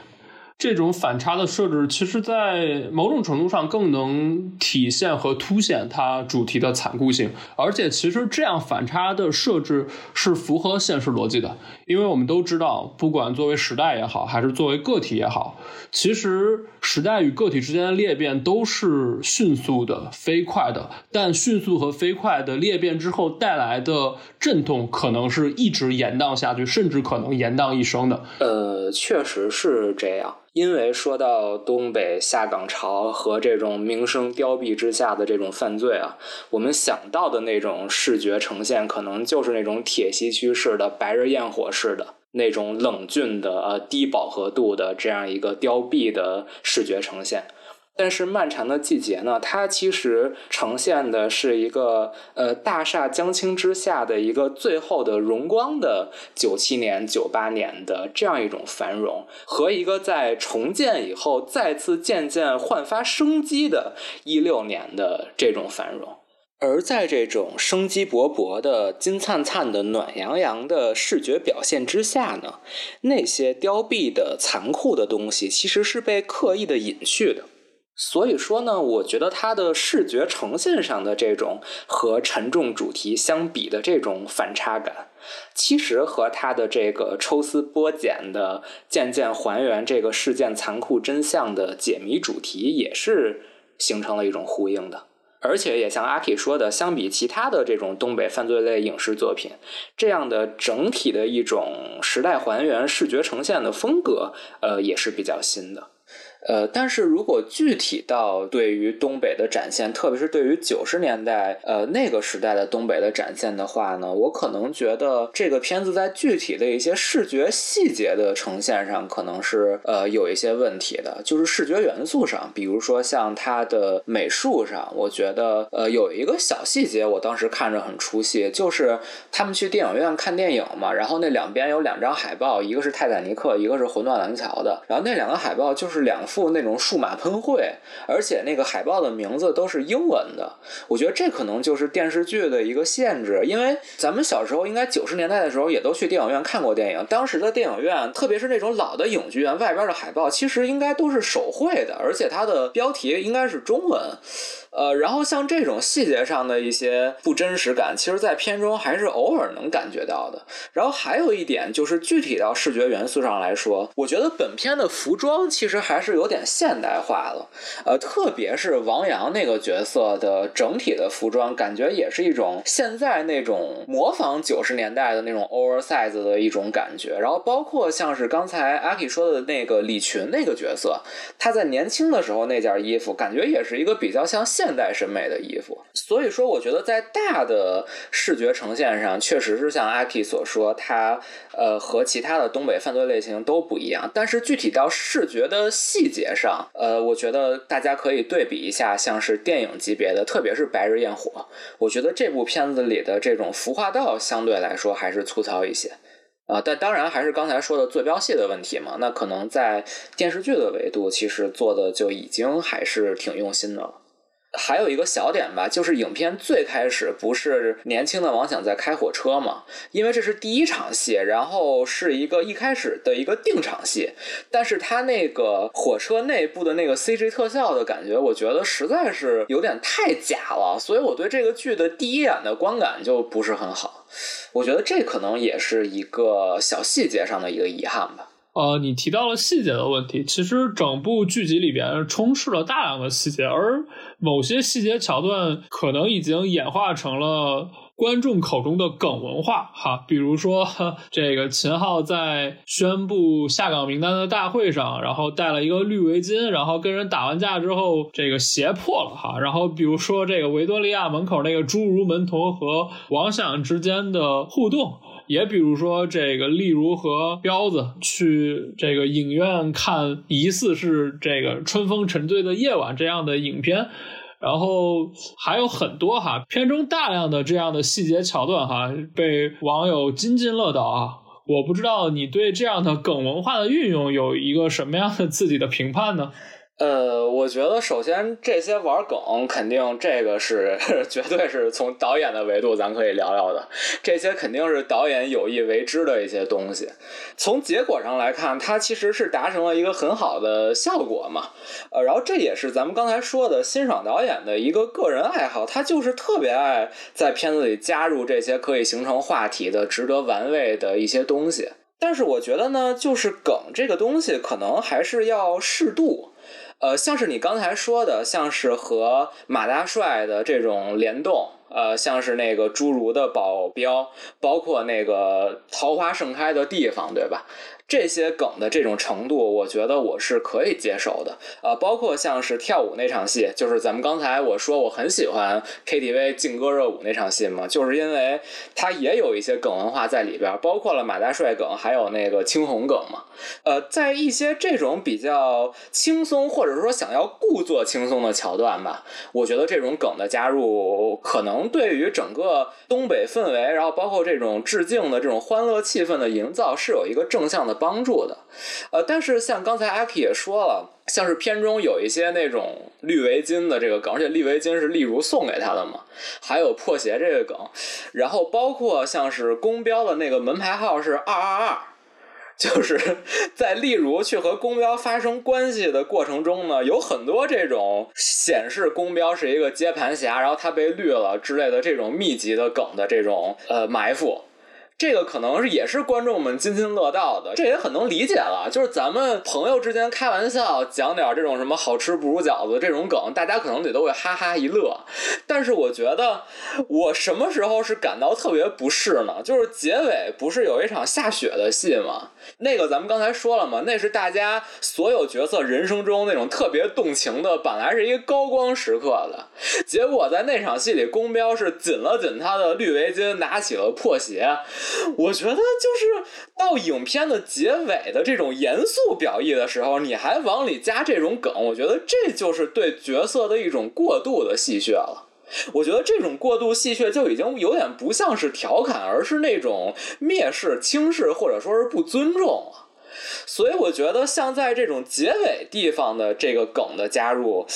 Speaker 2: 这种反差的设置，其实，在某种程度上更能体现和凸显它主题的残酷性。而且，其实这样反差的设置是符合现实逻辑的，因为我们都知道，不管作为时代也好，还是作为个体也好，其实时代与个体之间的裂变都是迅速的、飞快的。但迅速和飞快的裂变之后带来的阵痛，可能是一直延宕下去，甚至可能延宕一生的。
Speaker 1: 呃，确实是这样。因为说到东北下岗潮和这种名声凋敝之下的这种犯罪啊，我们想到的那种视觉呈现，可能就是那种铁西区式的白日焰火式的那种冷峻的呃低饱和度的这样一个凋敝的视觉呈现。但是漫长的季节呢，它其实呈现的是一个呃大厦将倾之下的一个最后的荣光的九七年、九八年的这样一种繁荣，和一个在重建以后再次渐渐焕发生机的一六年的这种繁荣。而在这种生机勃勃的、金灿灿的、暖洋洋的视觉表现之下呢，那些凋敝的、残酷的东西其实是被刻意的隐去的。所以说呢，我觉得它的视觉呈现上的这种和沉重主题相比的这种反差感，其实和它的这个抽丝剥茧的、渐渐还原这个事件残酷真相的解谜主题也是形成了一种呼应的。而且也像阿 K 说的，相比其他的这种东北犯罪类影视作品，这样的整体的一种时代还原、视觉呈现的风格，呃，也是比较新的。呃，但是如果具体到对于东北的展现，特别是对于九十年代呃那个时代的东北的展现的话呢，我可能觉得这个片子在具体的一些视觉细节的呈现上，可能是呃有一些问题的，就是视觉元素上，比如说像它的美术上，我觉得呃有一个小细节，我当时看着很出戏，就是他们去电影院看电影嘛，然后那两边有两张海报，一个是泰坦尼克，一个是魂断蓝桥的，然后那两个海报就是两附。那种数码喷绘，而且那个海报的名字都是英文的。我觉得这可能就是电视剧的一个限制，因为咱们小时候应该九十年代的时候也都去电影院看过电影。当时的电影院，特别是那种老的影剧院，外边的海报其实应该都是手绘的，而且它的标题应该是中文。呃，然后像这种细节上的一些不真实感，其实，在片中还是偶尔能感觉到的。然后还有一点就是，具体到视觉元素上来说，我觉得本片的服装其实还是有点现代化了。呃，特别是王阳那个角色的整体的服装，感觉也是一种现在那种模仿九十年代的那种 oversize 的一种感觉。然后包括像是刚才阿 K 说的那个李群那个角色，他在年轻的时候那件衣服，感觉也是一个比较像现现代审美的衣服。所以说，我觉得在大的视觉呈现上，确实是像阿 K 所说，它呃和其他的东北犯罪类型都不一样。但是具体到视觉的细节上，呃，我觉得大家可以对比一下，像是电影级别的，特别是《白日焰火》，我觉得这部片子里的这种服化道相对来说还是粗糙一些。啊，但当然还是刚才说的坐标系的问题嘛。那可能在电视剧的维度，其实做的就已经还是挺用心的了。还有一个小点吧，就是影片最开始不是年轻的王想在开火车嘛？因为这是第一场戏，然后是一个一开始的一个定场戏，但是他那个火车内部的那个 CG 特效的感觉，我觉得实在是有点太假了，所以我对这个剧的第一眼的观感就不是很好。我觉得这可能也是一个小细节上的一个遗憾吧。
Speaker 2: 呃，你提到了细节的问题，其实整部剧集里边充斥了大量的细节，而某些细节桥段可能已经演化成了观众口中的梗文化，哈，比如说 这个秦昊在宣布下岗名单的大会上，然后戴了一个绿围巾，然后跟人打完架之后，这个鞋破了，哈，然后比如说这个维多利亚门口那个侏儒门童和王想之间的互动。也比如说，这个例如和彪子去这个影院看疑似是这个春风沉醉的夜晚这样的影片，然后还有很多哈片中大量的这样的细节桥段哈被网友津津乐道啊！我不知道你对这样的梗文化的运用有一个什么样的自己的评判呢？
Speaker 1: 呃，我觉得首先这些玩梗，肯定这个是 绝对是从导演的维度咱可以聊聊的，这些肯定是导演有意为之的一些东西。从结果上来看，它其实是达成了一个很好的效果嘛。呃，然后这也是咱们刚才说的欣赏导演的一个个人爱好，他就是特别爱在片子里加入这些可以形成话题的、值得玩味的一些东西。但是我觉得呢，就是梗这个东西，可能还是要适度。呃，像是你刚才说的，像是和马大帅的这种联动，呃，像是那个侏儒的保镖，包括那个桃花盛开的地方，对吧？这些梗的这种程度，我觉得我是可以接受的。呃，包括像是跳舞那场戏，就是咱们刚才我说我很喜欢 KTV 劲歌热舞那场戏嘛，就是因为它也有一些梗文化在里边，包括了马大帅梗，还有那个青红梗嘛。呃，在一些这种比较轻松或者说想要故作轻松的桥段吧，我觉得这种梗的加入，可能对于整个东北氛围，然后包括这种致敬的这种欢乐气氛的营造，是有一个正向的。帮助的，呃，但是像刚才阿 K 也说了，像是片中有一些那种绿围巾的这个梗，而且绿围巾是例如送给他的嘛，还有破鞋这个梗，然后包括像是公标的那个门牌号是二二二，就是在例如去和公标发生关系的过程中呢，有很多这种显示公标是一个接盘侠，然后他被绿了之类的这种密集的梗的这种呃埋伏。这个可能是也是观众们津津乐道的，这也很能理解了。就是咱们朋友之间开玩笑，讲点这种什么好吃不如饺子这种梗，大家可能得都会哈哈一乐。但是我觉得，我什么时候是感到特别不适呢？就是结尾不是有一场下雪的戏吗？那个咱们刚才说了嘛，那是大家所有角色人生中那种特别动情的，本来是一个高光时刻的，结果在那场戏里，宫彪是紧了紧他的绿围巾，拿起了破鞋。我觉得就是到影片的结尾的这种严肃表意的时候，你还往里加这种梗，我觉得这就是对角色的一种过度的戏谑了。我觉得这种过度戏谑就已经有点不像是调侃，而是那种蔑视、轻视或者说是不尊重了。所以我觉得像在这种结尾地方的这个梗的加入。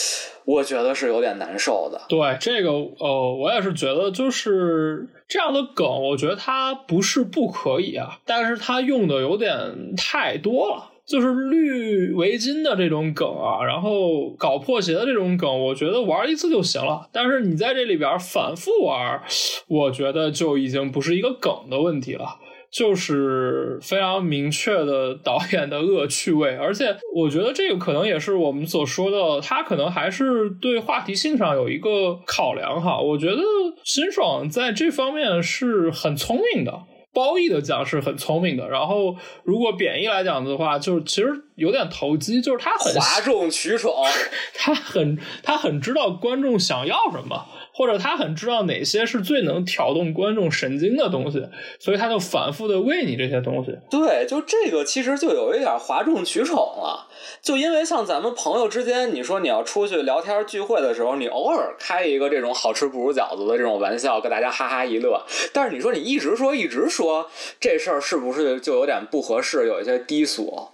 Speaker 1: 我觉得是有点难受的。
Speaker 2: 对这个，呃，我也是觉得，就是这样的梗，我觉得它不是不可以啊，但是它用的有点太多了。就是绿围巾的这种梗啊，然后搞破鞋的这种梗，我觉得玩一次就行了。但是你在这里边反复玩，我觉得就已经不是一个梗的问题了。就是非常明确的导演的恶趣味，而且我觉得这个可能也是我们所说的，他可能还是对话题性上有一个考量哈。我觉得辛爽在这方面是很聪明的，褒义的讲是很聪明的，然后如果贬义来讲的话，就是其实有点投机，就是他很
Speaker 1: 哗众取宠，
Speaker 2: 他很他很知道观众想要什么。或者他很知道哪些是最能挑动观众神经的东西，所以他就反复的喂你这些东西。
Speaker 1: 对，就这个其实就有一点哗众取宠了。就因为像咱们朋友之间，你说你要出去聊天聚会的时候，你偶尔开一个这种好吃不如饺子的这种玩笑，跟大家哈哈一乐。但是你说你一直说一直说这事儿，是不是就有点不合适，有一些低俗？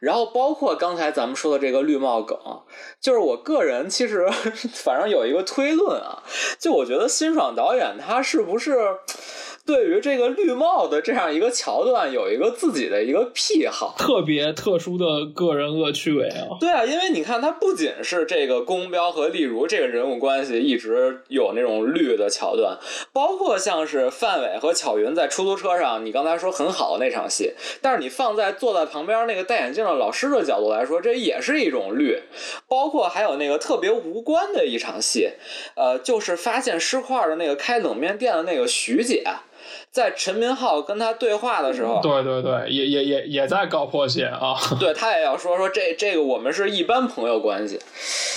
Speaker 1: 然后包括刚才咱们说的这个绿帽梗，就是我个人其实 反正有一个推论啊，就我觉得辛爽导演他是不是？对于这个绿帽的这样一个桥段，有一个自己的一个癖好，
Speaker 2: 特别特殊的个人恶趣味啊。
Speaker 1: 对啊，因为你看，他不仅是这个宫彪和丽如这个人物关系一直有那种绿的桥段，包括像是范伟和巧云在出租车上，你刚才说很好的那场戏，但是你放在坐在旁边那个戴眼镜的老师的角度来说，这也是一种绿。包括还有那个特别无关的一场戏，呃，就是发现尸块的那个开冷面店的那个徐姐。在陈明昊跟他对话的时候，
Speaker 2: 对对对，也也也也在搞破鞋啊。
Speaker 1: 对他也要说说这这个我们是一般朋友关系，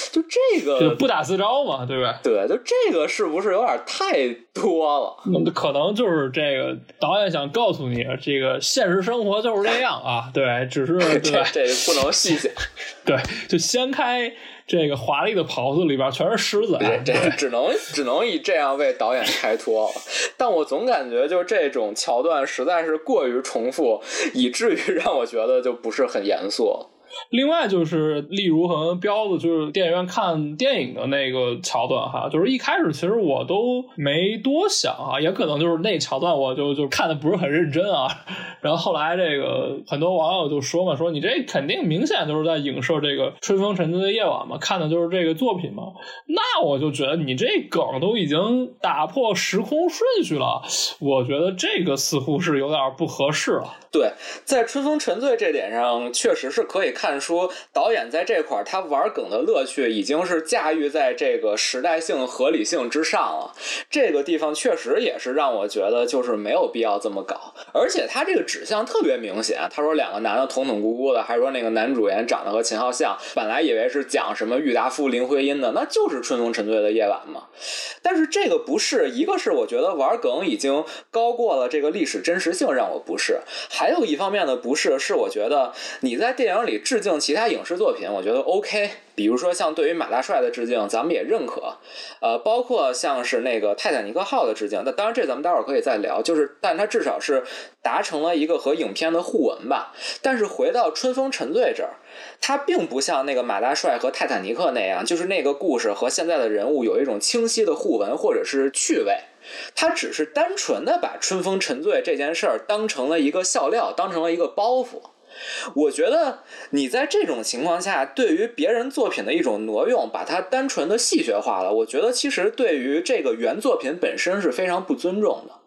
Speaker 1: 就这个就
Speaker 2: 不打自招嘛，对吧？
Speaker 1: 对，就这个是不是有点太多了？
Speaker 2: 那可能就是这个导演想告诉你，这个现实生活就是这样啊。对，只是对
Speaker 1: 这这不能细想。
Speaker 2: 对，就掀开。这个华丽的袍子里边全是狮子，
Speaker 1: 这只能只能以这样为导演开脱。但我总感觉，就这种桥段实在是过于重复，以至于让我觉得就不是很严肃。
Speaker 2: 另外就是，例如和彪子就是电影院看电影的那个桥段哈，就是一开始其实我都没多想啊，也可能就是那桥段我就就看的不是很认真啊。然后后来这个很多网友就说嘛，说你这肯定明显就是在影射这个春风沉醉的夜晚嘛，看的就是这个作品嘛。那我就觉得你这梗都已经打破时空顺序了，我觉得这个似乎是有点不合适了。
Speaker 1: 对，在春风沉醉这点上，确实是可以看出导演在这块儿他玩梗的乐趣已经是驾驭在这个时代性合理性之上了。这个地方确实也是让我觉得就是没有必要这么搞，而且他这个指向特别明显。他说两个男的捅捅咕咕的，还说那个男主演长得和秦昊像，本来以为是讲什么郁达夫、林徽因的，那就是春风沉醉的夜晚嘛。但是这个不是，一个是我觉得玩梗已经高过了这个历史真实性，让我不是。还有一方面的不是，是我觉得你在电影里致敬其他影视作品，我觉得 OK。比如说像对于马大帅的致敬，咱们也认可。呃，包括像是那个泰坦尼克号的致敬，那当然这咱们待会儿可以再聊。就是，但它至少是达成了一个和影片的互文吧。但是回到春风沉醉这儿，它并不像那个马大帅和泰坦尼克那样，就是那个故事和现在的人物有一种清晰的互文或者是趣味。他只是单纯的把春风沉醉这件事儿当成了一个笑料，当成了一个包袱。我觉得你在这种情况下，对于别人作品的一种挪用，把它单纯的戏谑化了，我觉得其实对于这个原作品本身是非常不尊重的。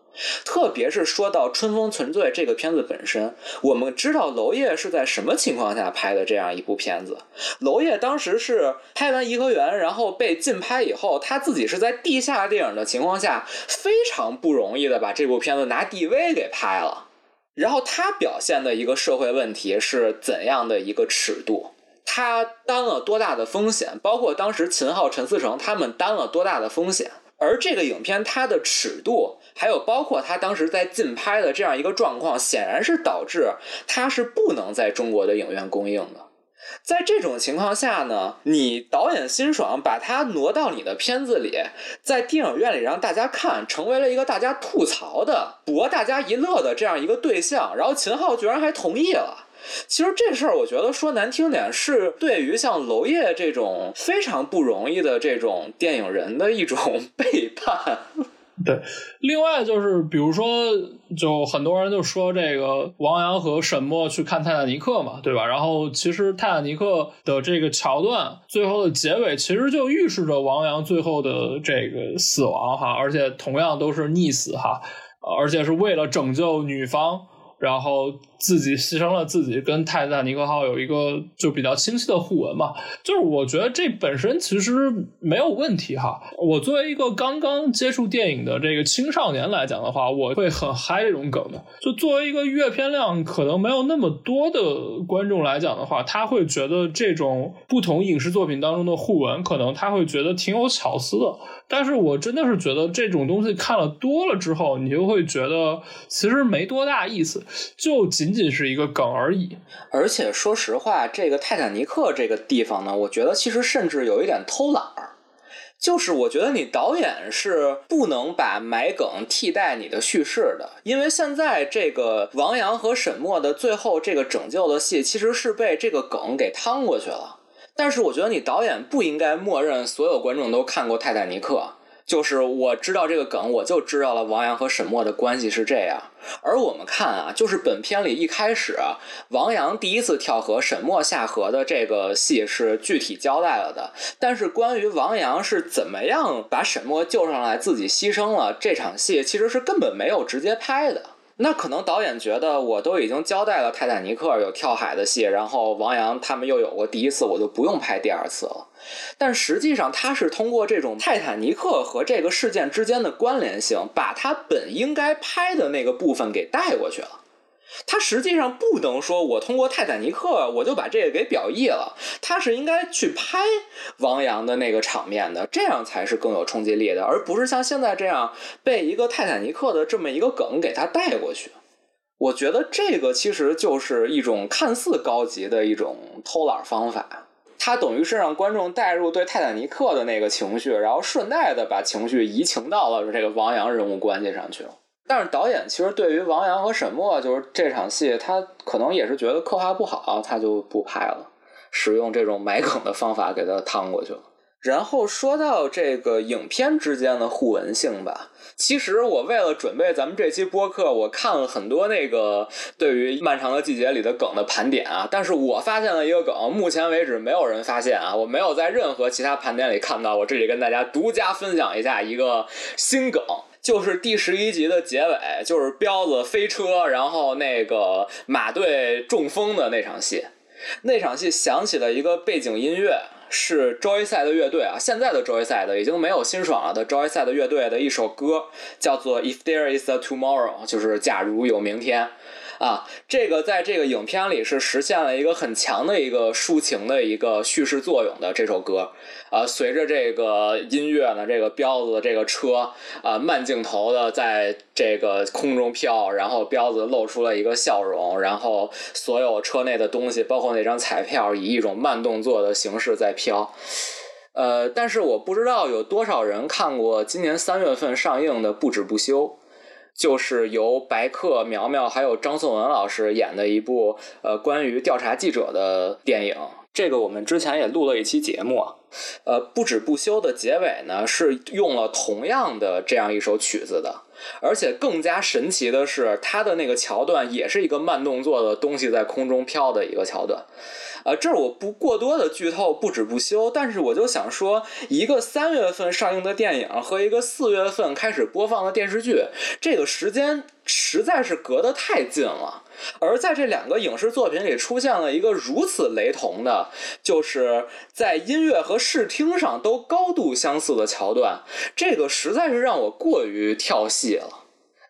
Speaker 1: 特别是说到《春风沉醉》这个片子本身，我们知道娄烨是在什么情况下拍的这样一部片子。娄烨当时是拍完《颐和园》，然后被禁拍以后，他自己是在地下电影的情况下，非常不容易的把这部片子拿 DV 给拍了。然后他表现的一个社会问题是怎样的一个尺度？他担了多大的风险？包括当时秦昊、陈思诚他们担了多大的风险？而这个影片它的尺度，还有包括他当时在禁拍的这样一个状况，显然是导致他是不能在中国的影院公映的。在这种情况下呢，你导演辛爽把它挪到你的片子里，在电影院里让大家看，成为了一个大家吐槽的、博大家一乐的这样一个对象。然后秦昊居然还同意了。其实这事儿，我觉得说难听点，是对于像娄烨这种非常不容易的这种电影人的一种 背叛。
Speaker 2: 对，另外就是比如说，就很多人就说这个王阳和沈墨去看《泰坦尼克》嘛，对吧？然后其实《泰坦尼克》的这个桥段最后的结尾，其实就预示着王阳最后的这个死亡哈，而且同样都是溺死哈，而且是为了拯救女方。然后自己牺牲了自己，跟泰坦尼克号有一个就比较清晰的互文嘛。就是我觉得这本身其实没有问题哈。我作为一个刚刚接触电影的这个青少年来讲的话，我会很嗨这种梗的。就作为一个阅片量可能没有那么多的观众来讲的话，他会觉得这种不同影视作品当中的互文，可能他会觉得挺有巧思的。但是我真的是觉得这种东西看了多了之后，你就会觉得其实没多大意思，就仅仅仅是一个梗而已。
Speaker 1: 而且说实话，这个泰坦尼克这个地方呢，我觉得其实甚至有一点偷懒儿。就是我觉得你导演是不能把埋梗替代你的叙事的，因为现在这个王阳和沈墨的最后这个拯救的戏，其实是被这个梗给趟过去了。但是我觉得你导演不应该默认所有观众都看过《泰坦尼克》，就是我知道这个梗，我就知道了王阳和沈墨的关系是这样。而我们看啊，就是本片里一开始，王阳第一次跳河，沈墨下河的这个戏是具体交代了的。但是关于王阳是怎么样把沈墨救上来，自己牺牲了这场戏，其实是根本没有直接拍的。那可能导演觉得我都已经交代了泰坦尼克有跳海的戏，然后王阳他们又有过第一次，我就不用拍第二次了。但实际上他是通过这种泰坦尼克和这个事件之间的关联性，把他本应该拍的那个部分给带过去了。他实际上不能说，我通过泰坦尼克我就把这个给表意了。他是应该去拍王阳的那个场面的，这样才是更有冲击力的，而不是像现在这样被一个泰坦尼克的这么一个梗给他带过去。我觉得这个其实就是一种看似高级的一种偷懒方法，他等于是让观众带入对泰坦尼克的那个情绪，然后顺带的把情绪移情到了这个王阳人物关系上去了。但是导演其实对于王阳和沈墨，就是这场戏，他可能也是觉得刻画不好，他就不拍了，使用这种埋梗的方法给他趟过去了。然后说到这个影片之间的互文性吧，其实我为了准备咱们这期播客，我看了很多那个对于《漫长的季节》里的梗的盘点啊，但是我发现了一个梗，目前为止没有人发现啊，我没有在任何其他盘点里看到，我这里跟大家独家分享一下一个新梗。就是第十一集的结尾，就是彪子飞车，然后那个马队中风的那场戏。那场戏响起了一个背景音乐，是 Joyside 乐队啊，现在的 Joyside 已经没有新爽了的 Joyside 乐队的一首歌，叫做 If There Is a Tomorrow，就是假如有明天。啊，这个在这个影片里是实现了一个很强的一个抒情的一个叙事作用的这首歌，啊，随着这个音乐呢，这个彪子的这个车啊，慢镜头的在这个空中飘，然后彪子露出了一个笑容，然后所有车内的东西，包括那张彩票，以一种慢动作的形式在飘。呃，但是我不知道有多少人看过今年三月份上映的《不止不休》。就是由白客、苗苗还有张颂文老师演的一部呃关于调查记者的电影。这个我们之前也录了一期节目，呃，不止不休的结尾呢是用了同样的这样一首曲子的，而且更加神奇的是，它的那个桥段也是一个慢动作的东西在空中飘的一个桥段。呃，这儿我不过多的剧透，不止不休。但是我就想说，一个三月份上映的电影和一个四月份开始播放的电视剧，这个时间实在是隔得太近了。而在这两个影视作品里出现了一个如此雷同的，就是在音乐和视听上都高度相似的桥段，这个实在是让我过于跳戏了。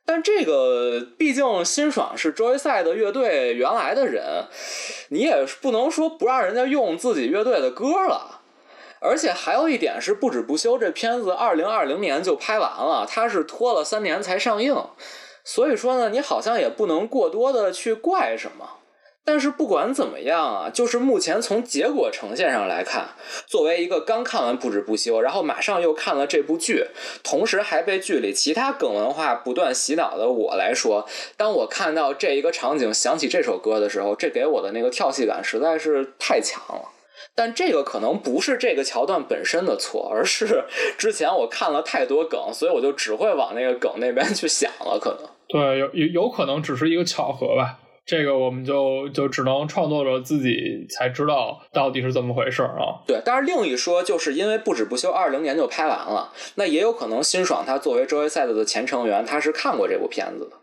Speaker 1: 但这个毕竟辛爽是 Joyside 的乐队原来的人，你也不能说不让人家用自己乐队的歌了。而且还有一点是，不止不休这片子二零二零年就拍完了，它是拖了三年才上映，所以说呢，你好像也不能过多的去怪什么。但是不管怎么样啊，就是目前从结果呈现上来看，作为一个刚看完《不止不休》，然后马上又看了这部剧，同时还被剧里其他梗文化不断洗脑的我来说，当我看到这一个场景想起这首歌的时候，这给我的那个跳戏感实在是太强了。但这个可能不是这个桥段本身的错，而是 之前我看了太多梗，所以我就只会往那个梗那边去想了。可能
Speaker 2: 对，有有有可能只是一个巧合吧。这个我们就就只能创作者自己才知道到底是怎么回事啊。
Speaker 1: 对，但是另一说，就是因为不止不休二零年就拍完了，那也有可能辛爽他作为周围赛的的前成员，他是看过这部片子的。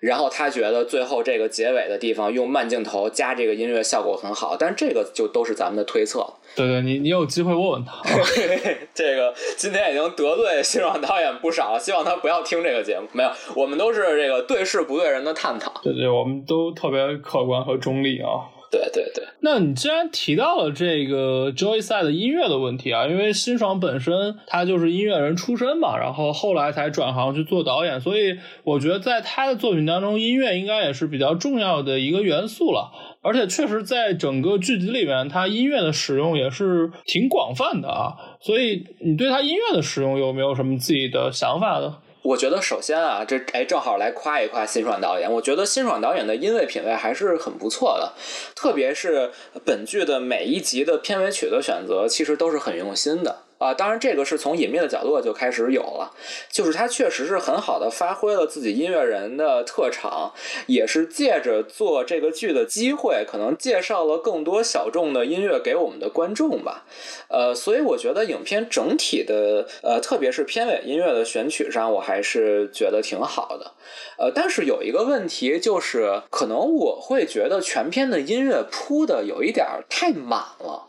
Speaker 1: 然后他觉得最后这个结尾的地方用慢镜头加这个音乐效果很好，但这个就都是咱们的推测。
Speaker 2: 对对，你你有机会问问他。
Speaker 1: 这个今天已经得罪新爽导演不少了，希望他不要听这个节目。没有，我们都是这个对事不对人的探讨。
Speaker 2: 对对，我们都特别客观和中立啊。
Speaker 1: 对对对，
Speaker 2: 那你既然提到了这个 Joyce 的音乐的问题啊，因为辛爽本身他就是音乐人出身嘛，然后后来才转行去做导演，所以我觉得在他的作品当中，音乐应该也是比较重要的一个元素了。而且确实在整个剧集里面，他音乐的使用也是挺广泛的啊。所以你对他音乐的使用有没有什么自己的想法呢？
Speaker 1: 我觉得首先啊，这哎正好来夸一夸辛爽导演。我觉得辛爽导演的音乐品味还是很不错的，特别是本剧的每一集的片尾曲的选择，其实都是很用心的。啊，当然，这个是从隐秘的角落就开始有了，就是他确实是很好的发挥了自己音乐人的特长，也是借着做这个剧的机会，可能介绍了更多小众的音乐给我们的观众吧。呃，所以我觉得影片整体的，呃，特别是片尾音乐的选取上，我还是觉得挺好的。呃，但是有一个问题，就是可能我会觉得全片的音乐铺的有一点太满了。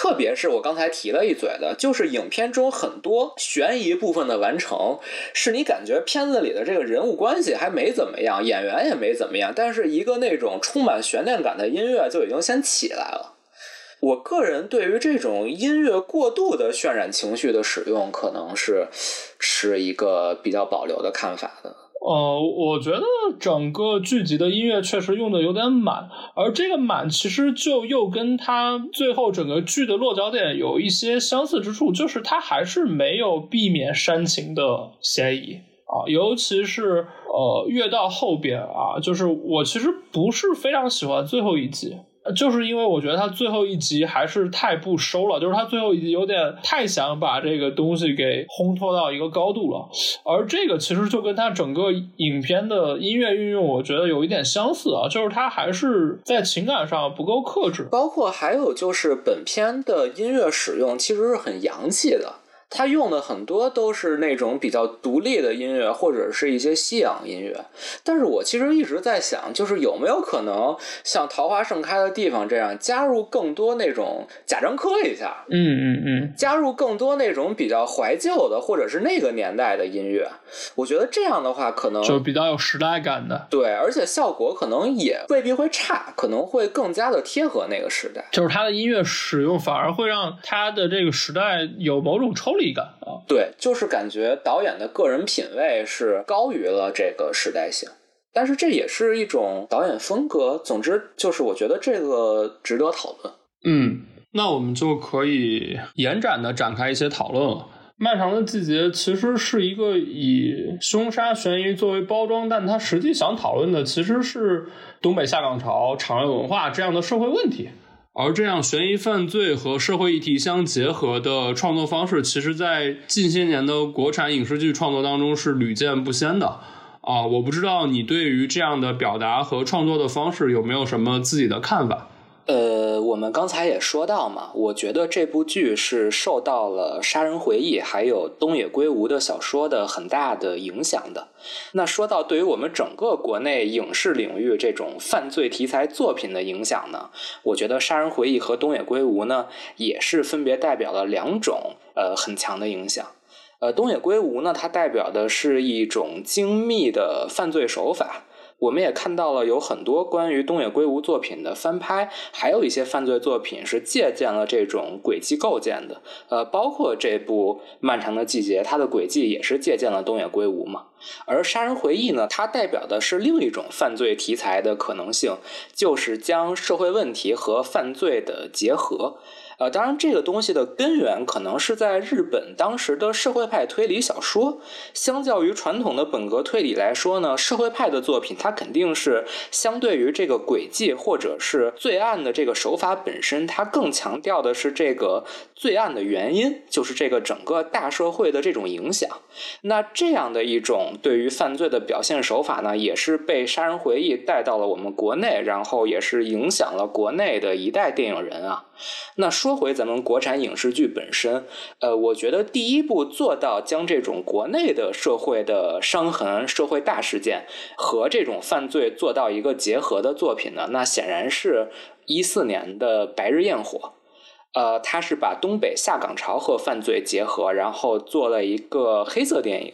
Speaker 1: 特别是我刚才提了一嘴的，就是影片中很多悬疑部分的完成，是你感觉片子里的这个人物关系还没怎么样，演员也没怎么样，但是一个那种充满悬念感的音乐就已经先起来了。我个人对于这种音乐过度的渲染情绪的使用，可能是持一个比较保留的看法的。
Speaker 2: 呃，我觉得整个剧集的音乐确实用的有点满，而这个满其实就又跟它最后整个剧的落脚点有一些相似之处，就是它还是没有避免煽情的嫌疑啊，尤其是呃越到后边啊，就是我其实不是非常喜欢最后一集。就是因为我觉得他最后一集还是太不收了，就是他最后一集有点太想把这个东西给烘托到一个高度了，而这个其实就跟他整个影片的音乐运用，我觉得有一点相似啊，就是他还是在情感上不够克制，
Speaker 1: 包括还有就是本片的音乐使用其实是很洋气的。他用的很多都是那种比较独立的音乐，或者是一些西洋音乐。但是我其实一直在想，就是有没有可能像《桃花盛开的地方》这样，加入更多那种贾樟柯一下，
Speaker 2: 嗯嗯嗯，
Speaker 1: 加入更多那种比较怀旧的，或者是那个年代的音乐。我觉得这样的话，可能
Speaker 2: 就比较有时代感的。
Speaker 1: 对，而且效果可能也未必会差，可能会更加的贴合那个时代。
Speaker 2: 就是他的音乐使用，反而会让他的这个时代有某种抽。力感啊，
Speaker 1: 对，就是感觉导演的个人品味是高于了这个时代性，但是这也是一种导演风格。总之，就是我觉得这个值得讨论。
Speaker 2: 嗯，那我们就可以延展的展开一些讨论了。漫长的季节其实是一个以凶杀悬疑作为包装，但它实际想讨论的其实是东北下岗潮、厂外文化这样的社会问题。而这样悬疑犯罪和社会议题相结合的创作方式，其实，在近些年的国产影视剧创作当中是屡见不鲜的啊！我不知道你对于这样的表达和创作的方式有没有什么自己的看法？
Speaker 1: 呃，我们刚才也说到嘛，我觉得这部剧是受到了《杀人回忆》还有东野圭吾的小说的很大的影响的。那说到对于我们整个国内影视领域这种犯罪题材作品的影响呢，我觉得《杀人回忆》和东野圭吾呢，也是分别代表了两种呃很强的影响。呃，东野圭吾呢，它代表的是一种精密的犯罪手法。我们也看到了有很多关于东野圭吾作品的翻拍，还有一些犯罪作品是借鉴了这种轨迹构建的。呃，包括这部《漫长的季节》，它的轨迹也是借鉴了东野圭吾嘛。而《杀人回忆》呢，它代表的是另一种犯罪题材的可能性，就是将社会问题和犯罪的结合。呃，当然，这个东西的根源可能是在日本当时的社会派推理小说。相较于传统的本格推理来说呢，社会派的作品它肯定是相对于这个轨迹或者是罪案的这个手法本身，它更强调的是这个罪案的原因，就是这个整个大社会的这种影响。那这样的一种对于犯罪的表现手法呢，也是被《杀人回忆》带到了我们国内，然后也是影响了国内的一代电影人啊。那说回咱们国产影视剧本身，呃，我觉得第一部做到将这种国内的社会的伤痕、社会大事件和这种犯罪做到一个结合的作品呢，那显然是一四年的《白日焰火》。呃，他是把东北下岗潮和犯罪结合，然后做了一个黑色电影。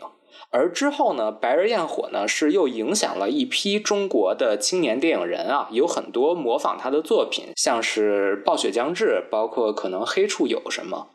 Speaker 1: 而之后呢，《白日焰火》呢是又影响了一批中国的青年电影人啊，有很多模仿他的作品，像是《暴雪将至》，包括可能《黑处有什么》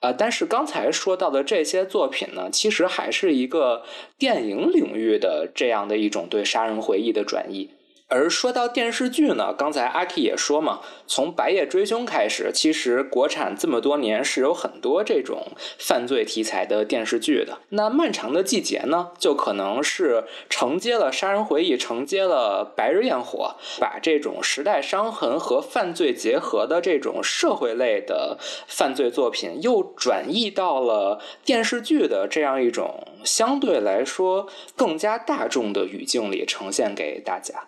Speaker 1: 呃，但是刚才说到的这些作品呢，其实还是一个电影领域的这样的一种对杀人回忆的转移。而说到电视剧呢，刚才阿 K 也说嘛，从《白夜追凶》开始，其实国产这么多年是有很多这种犯罪题材的电视剧的。那《漫长的季节》呢，就可能是承接了《杀人回忆》，承接了《白日焰火》，把这种时代伤痕和犯罪结合的这种社会类的犯罪作品，又转移到了电视剧的这样一种相对来说更加大众的语境里呈现给大家。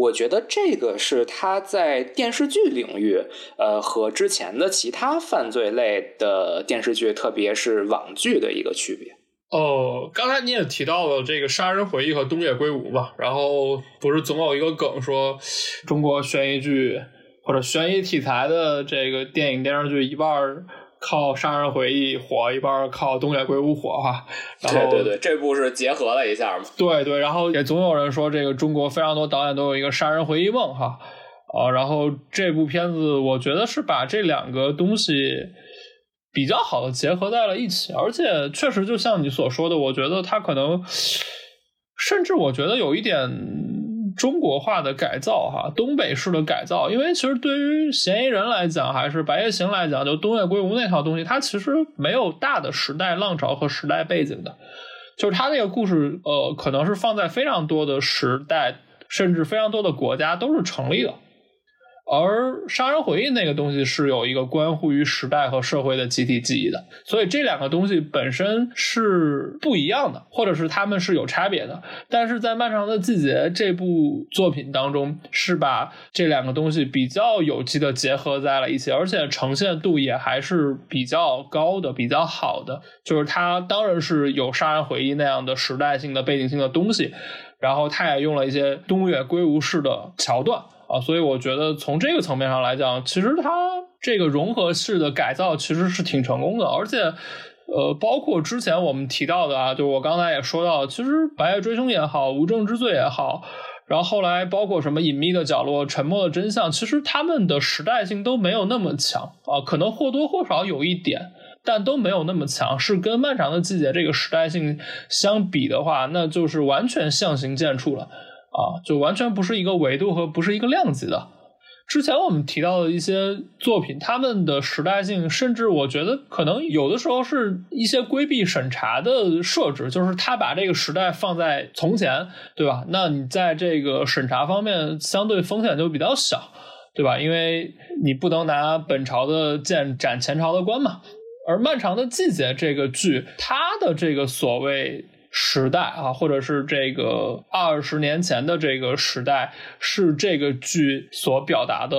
Speaker 1: 我觉得这个是他在电视剧领域，呃，和之前的其他犯罪类的电视剧，特别是网剧的一个区别。
Speaker 2: 哦，刚才你也提到了这个《杀人回忆》和《东野圭吾》吧？然后不是总有一个梗说，中国悬疑剧或者悬疑题材的这个电影电视剧一半。靠《杀人回忆》火一半，靠《东野圭吾》火哈。
Speaker 1: 对对对，这部是结合了一下嘛。
Speaker 2: 对对，然后也总有人说，这个中国非常多导演都有一个杀人回忆梦哈。啊，然后这部片子我觉得是把这两个东西比较好的结合在了一起，而且确实就像你所说的，我觉得它可能甚至我觉得有一点。中国化的改造，哈，东北式的改造，因为其实对于嫌疑人来讲，还是白夜行来讲，就东野圭吾那套东西，它其实没有大的时代浪潮和时代背景的，就是他那个故事，呃，可能是放在非常多的时代，甚至非常多的国家都是成立的。而杀人回忆那个东西是有一个关乎于时代和社会的集体记忆的，所以这两个东西本身是不一样的，或者是他们是有差别的。但是在漫长的季节这部作品当中，是把这两个东西比较有机的结合在了一起，而且呈现度也还是比较高的、比较好的。就是它当然是有杀人回忆那样的时代性的背景性的东西，然后它也用了一些东野圭吾式的桥段。啊，所以我觉得从这个层面上来讲，其实它这个融合式的改造其实是挺成功的，而且，呃，包括之前我们提到的啊，就我刚才也说到，其实《白夜追凶》也好，《无证之罪》也好，然后后来包括什么《隐秘的角落》《沉默的真相》，其实他们的时代性都没有那么强啊，可能或多或少有一点，但都没有那么强，是跟《漫长的季节》这个时代性相比的话，那就是完全相形见绌了。啊，就完全不是一个维度和不是一个量级的。之前我们提到的一些作品，他们的时代性，甚至我觉得可能有的时候是一些规避审查的设置，就是他把这个时代放在从前，对吧？那你在这个审查方面相对风险就比较小，对吧？因为你不能拿本朝的剑斩前朝的官嘛。而《漫长的季节》这个剧，它的这个所谓。时代啊，或者是这个二十年前的这个时代，是这个剧所表达的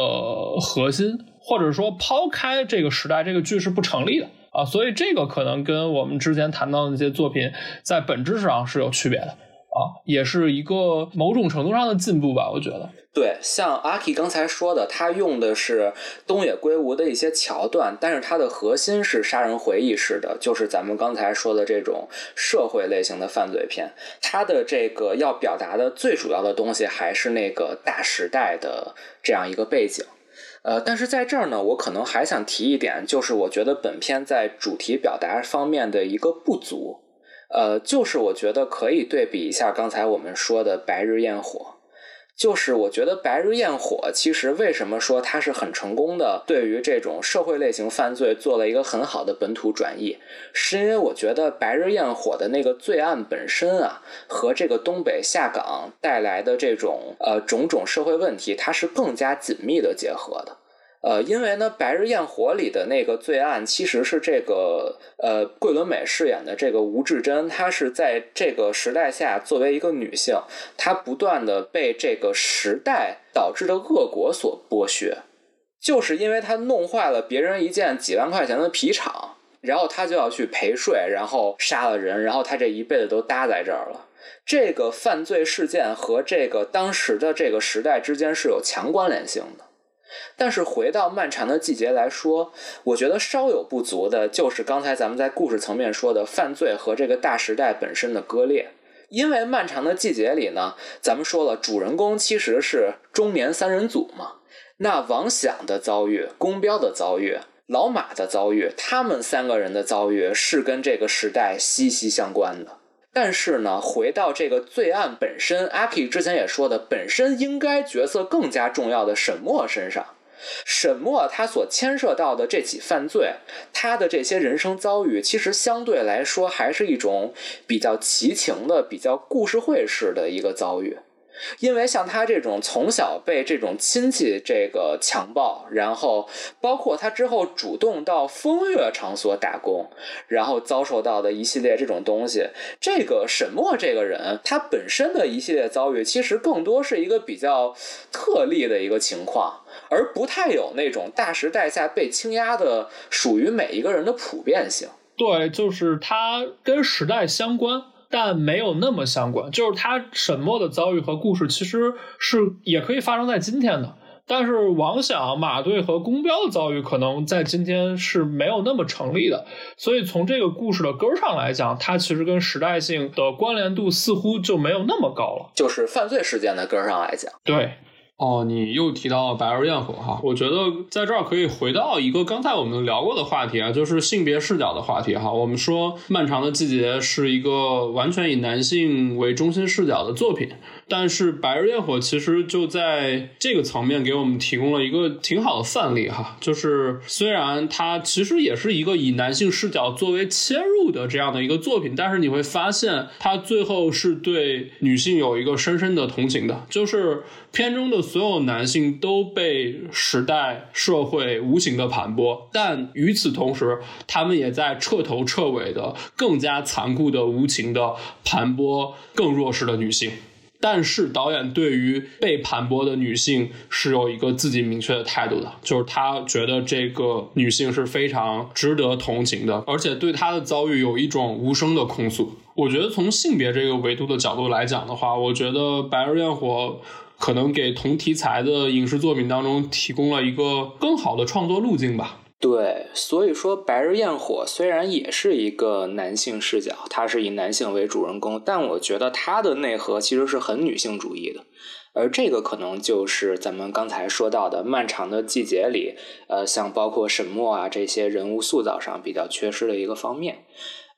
Speaker 2: 核心，或者说抛开这个时代，这个剧是不成立的啊。所以这个可能跟我们之前谈到的那些作品在本质上是有区别的啊，也是一个某种程度上的进步吧，我觉得。
Speaker 1: 对，像阿 K 刚才说的，他用的是东野圭吾的一些桥段，但是它的核心是杀人回忆式的，就是咱们刚才说的这种社会类型的犯罪片。它的这个要表达的最主要的东西还是那个大时代的这样一个背景。呃，但是在这儿呢，我可能还想提一点，就是我觉得本片在主题表达方面的一个不足，呃，就是我觉得可以对比一下刚才我们说的《白日焰火》。就是我觉得《白日焰火》其实为什么说它是很成功的，对于这种社会类型犯罪做了一个很好的本土转译，是因为我觉得《白日焰火》的那个罪案本身啊，和这个东北下岗带来的这种呃种种社会问题，它是更加紧密的结合的。呃，因为呢，《白日焰火》里的那个罪案其实是这个呃桂纶镁饰演的这个吴志珍，她是在这个时代下作为一个女性，她不断的被这个时代导致的恶果所剥削，就是因为她弄坏了别人一件几万块钱的皮厂，然后她就要去赔税，然后杀了人，然后她这一辈子都搭在这儿了。这个犯罪事件和这个当时的这个时代之间是有强关联性的。但是回到漫长的季节来说，我觉得稍有不足的就是刚才咱们在故事层面说的犯罪和这个大时代本身的割裂。因为漫长的季节里呢，咱们说了，主人公其实是中年三人组嘛。那王响的遭遇、宫彪的遭遇、老马的遭遇，他们三个人的遭遇是跟这个时代息息相关的。但是呢，回到这个罪案本身，阿 K 之前也说的，本身应该角色更加重要的沈墨身上，沈墨他所牵涉到的这起犯罪，他的这些人生遭遇，其实相对来说还是一种比较奇情的、比较故事会式的一个遭遇。因为像他这种从小被这种亲戚这个强暴，然后包括他之后主动到风月场所打工，然后遭受到的一系列这种东西，这个沈墨这个人他本身的一系列遭遇，其实更多是一个比较特例的一个情况，而不太有那种大时代下被倾压的属于每一个人的普遍性。
Speaker 2: 对，就是他跟时代相关。但没有那么相关，就是他沈墨的遭遇和故事其实是也可以发生在今天的，但是王想、马队和公彪的遭遇可能在今天是没有那么成立的，所以从这个故事的根儿上来讲，它其实跟时代性的关联度似乎就没有那么高了。
Speaker 1: 就是犯罪事件的根儿上来讲，
Speaker 2: 对。
Speaker 3: 哦，你又提到白日焰火哈，我觉得在这儿可以回到一个刚才我们聊过的话题啊，就是性别视角的话题哈。我们说《漫长的季节》是一个完全以男性为中心视角的作品。但是《白日焰火》其实就在这个层面给我们提供了一个挺好的范例哈，就是虽然它其实也是一个以男性视角作为切入的这样的一个作品，但是你会发现它最后是对女性有一个深深的同情的，就是片中的所有男性都被时代社会无情的盘剥，但与此同时，他们也在彻头彻尾的更加残酷的无情的盘剥更弱势的女性。但是导演对于被盘剥的女性是有一个自己明确的态度的，就是他觉得这个女性是非常值得同情的，而且对她的遭遇有一种无声的控诉。我觉得从性别这个维度的角度来讲的话，我觉得《白日焰火》可能给同题材的影视作品当中提供了一个更好的创作路径吧。
Speaker 1: 对，所以说《白日焰火》虽然也是一个男性视角，它是以男性为主人公，但我觉得它的内核其实是很女性主义的，而这个可能就是咱们刚才说到的《漫长的季节》里，呃，像包括沈墨啊这些人物塑造上比较缺失的一个方面。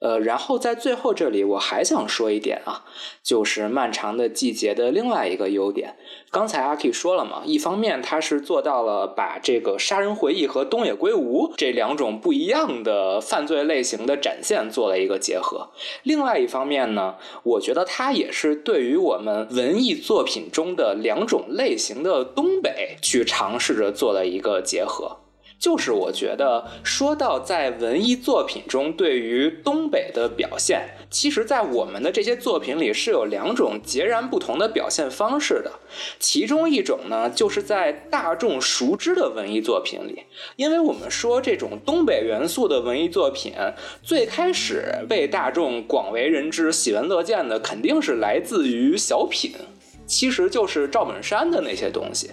Speaker 1: 呃，然后在最后这里，我还想说一点啊，就是漫长的季节的另外一个优点。刚才阿 K 说了嘛，一方面他是做到了把这个杀人回忆和东野圭吾这两种不一样的犯罪类型的展现做了一个结合；另外一方面呢，我觉得他也是对于我们文艺作品中的两种类型的东北去尝试着做了一个结合。就是我觉得，说到在文艺作品中对于东北的表现，其实，在我们的这些作品里是有两种截然不同的表现方式的。其中一种呢，就是在大众熟知的文艺作品里，因为我们说这种东北元素的文艺作品，最开始被大众广为人知、喜闻乐见的，肯定是来自于小品。其实就是赵本山的那些东西，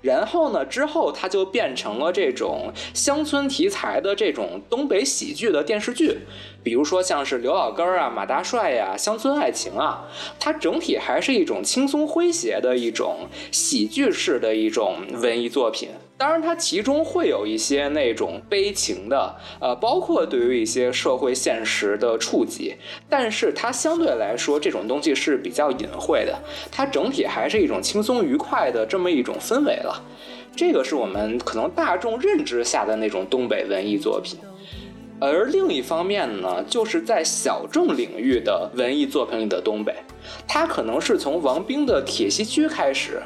Speaker 1: 然后呢，之后它就变成了这种乡村题材的这种东北喜剧的电视剧。比如说像是刘老根啊、马大帅呀、乡村爱情啊，它整体还是一种轻松诙谐的一种喜剧式的一种文艺作品。当然，它其中会有一些那种悲情的，呃，包括对于一些社会现实的触及。但是它相对来说，这种东西是比较隐晦的，它整体还是一种轻松愉快的这么一种氛围了。这个是我们可能大众认知下的那种东北文艺作品。而另一方面呢，就是在小众领域的文艺作品里的东北，它可能是从王冰的《铁西区》开始，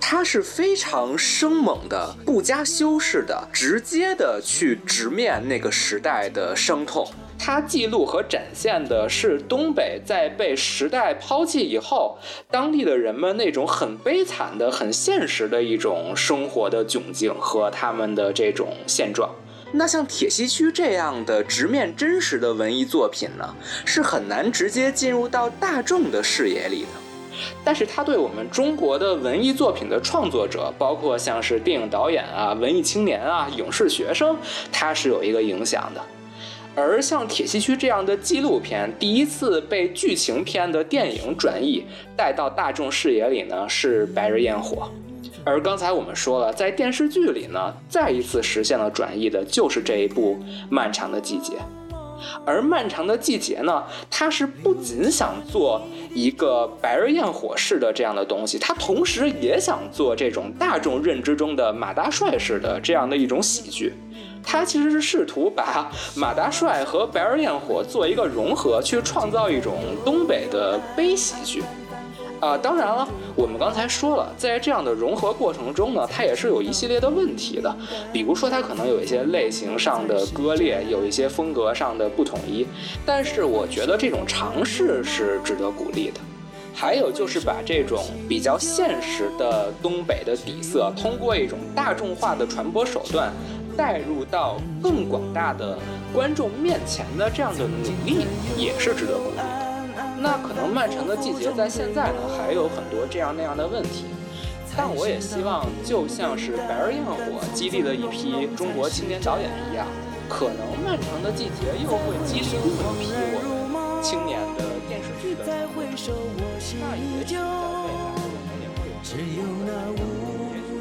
Speaker 1: 他是非常生猛的、不加修饰的、直接的去直面那个时代的伤痛。他记录和展现的是东北在被时代抛弃以后，当地的人们那种很悲惨的、很现实的一种生活的窘境和他们的这种现状。那像铁西区这样的直面真实的文艺作品呢，是很难直接进入到大众的视野里的。但是它对我们中国的文艺作品的创作者，包括像是电影导演啊、文艺青年啊、影视学生，它是有一个影响的。而像铁西区这样的纪录片，第一次被剧情片的电影转译带到大众视野里呢，是《白日焰火》。而刚才我们说了，在电视剧里呢，再一次实现了转译的，就是这一部《漫长的季节》。而《漫长的季节》呢，他是不仅想做一个白日焰火式的这样的东西，他同时也想做这种大众认知中的马大帅式的这样的一种喜剧。他其实是试图把马大帅和白日焰火做一个融合，去创造一种东北的悲喜剧。啊，当然了，我们刚才说了，在这样的融合过程中呢，它也是有一系列的问题的。比如说，它可能有一些类型上的割裂，有一些风格上的不统一。但是，我觉得这种尝试是值得鼓励的。还有就是把这种比较现实的东北的底色，通过一种大众化的传播手段，带入到更广大的观众面前的这样的努力，也是值得鼓励的。那可能漫长的季节在现在呢还有很多这样那样的问题，但我也希望就像是白日焰火激励了一批中国青年导演一样，可能漫长的季节又会激励另一批我们青年的电视剧的创作者。那也许在未来我们也会有
Speaker 4: 只有那无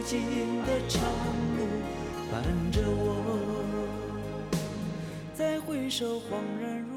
Speaker 4: 尽的长路伴着我，再回首恍然如，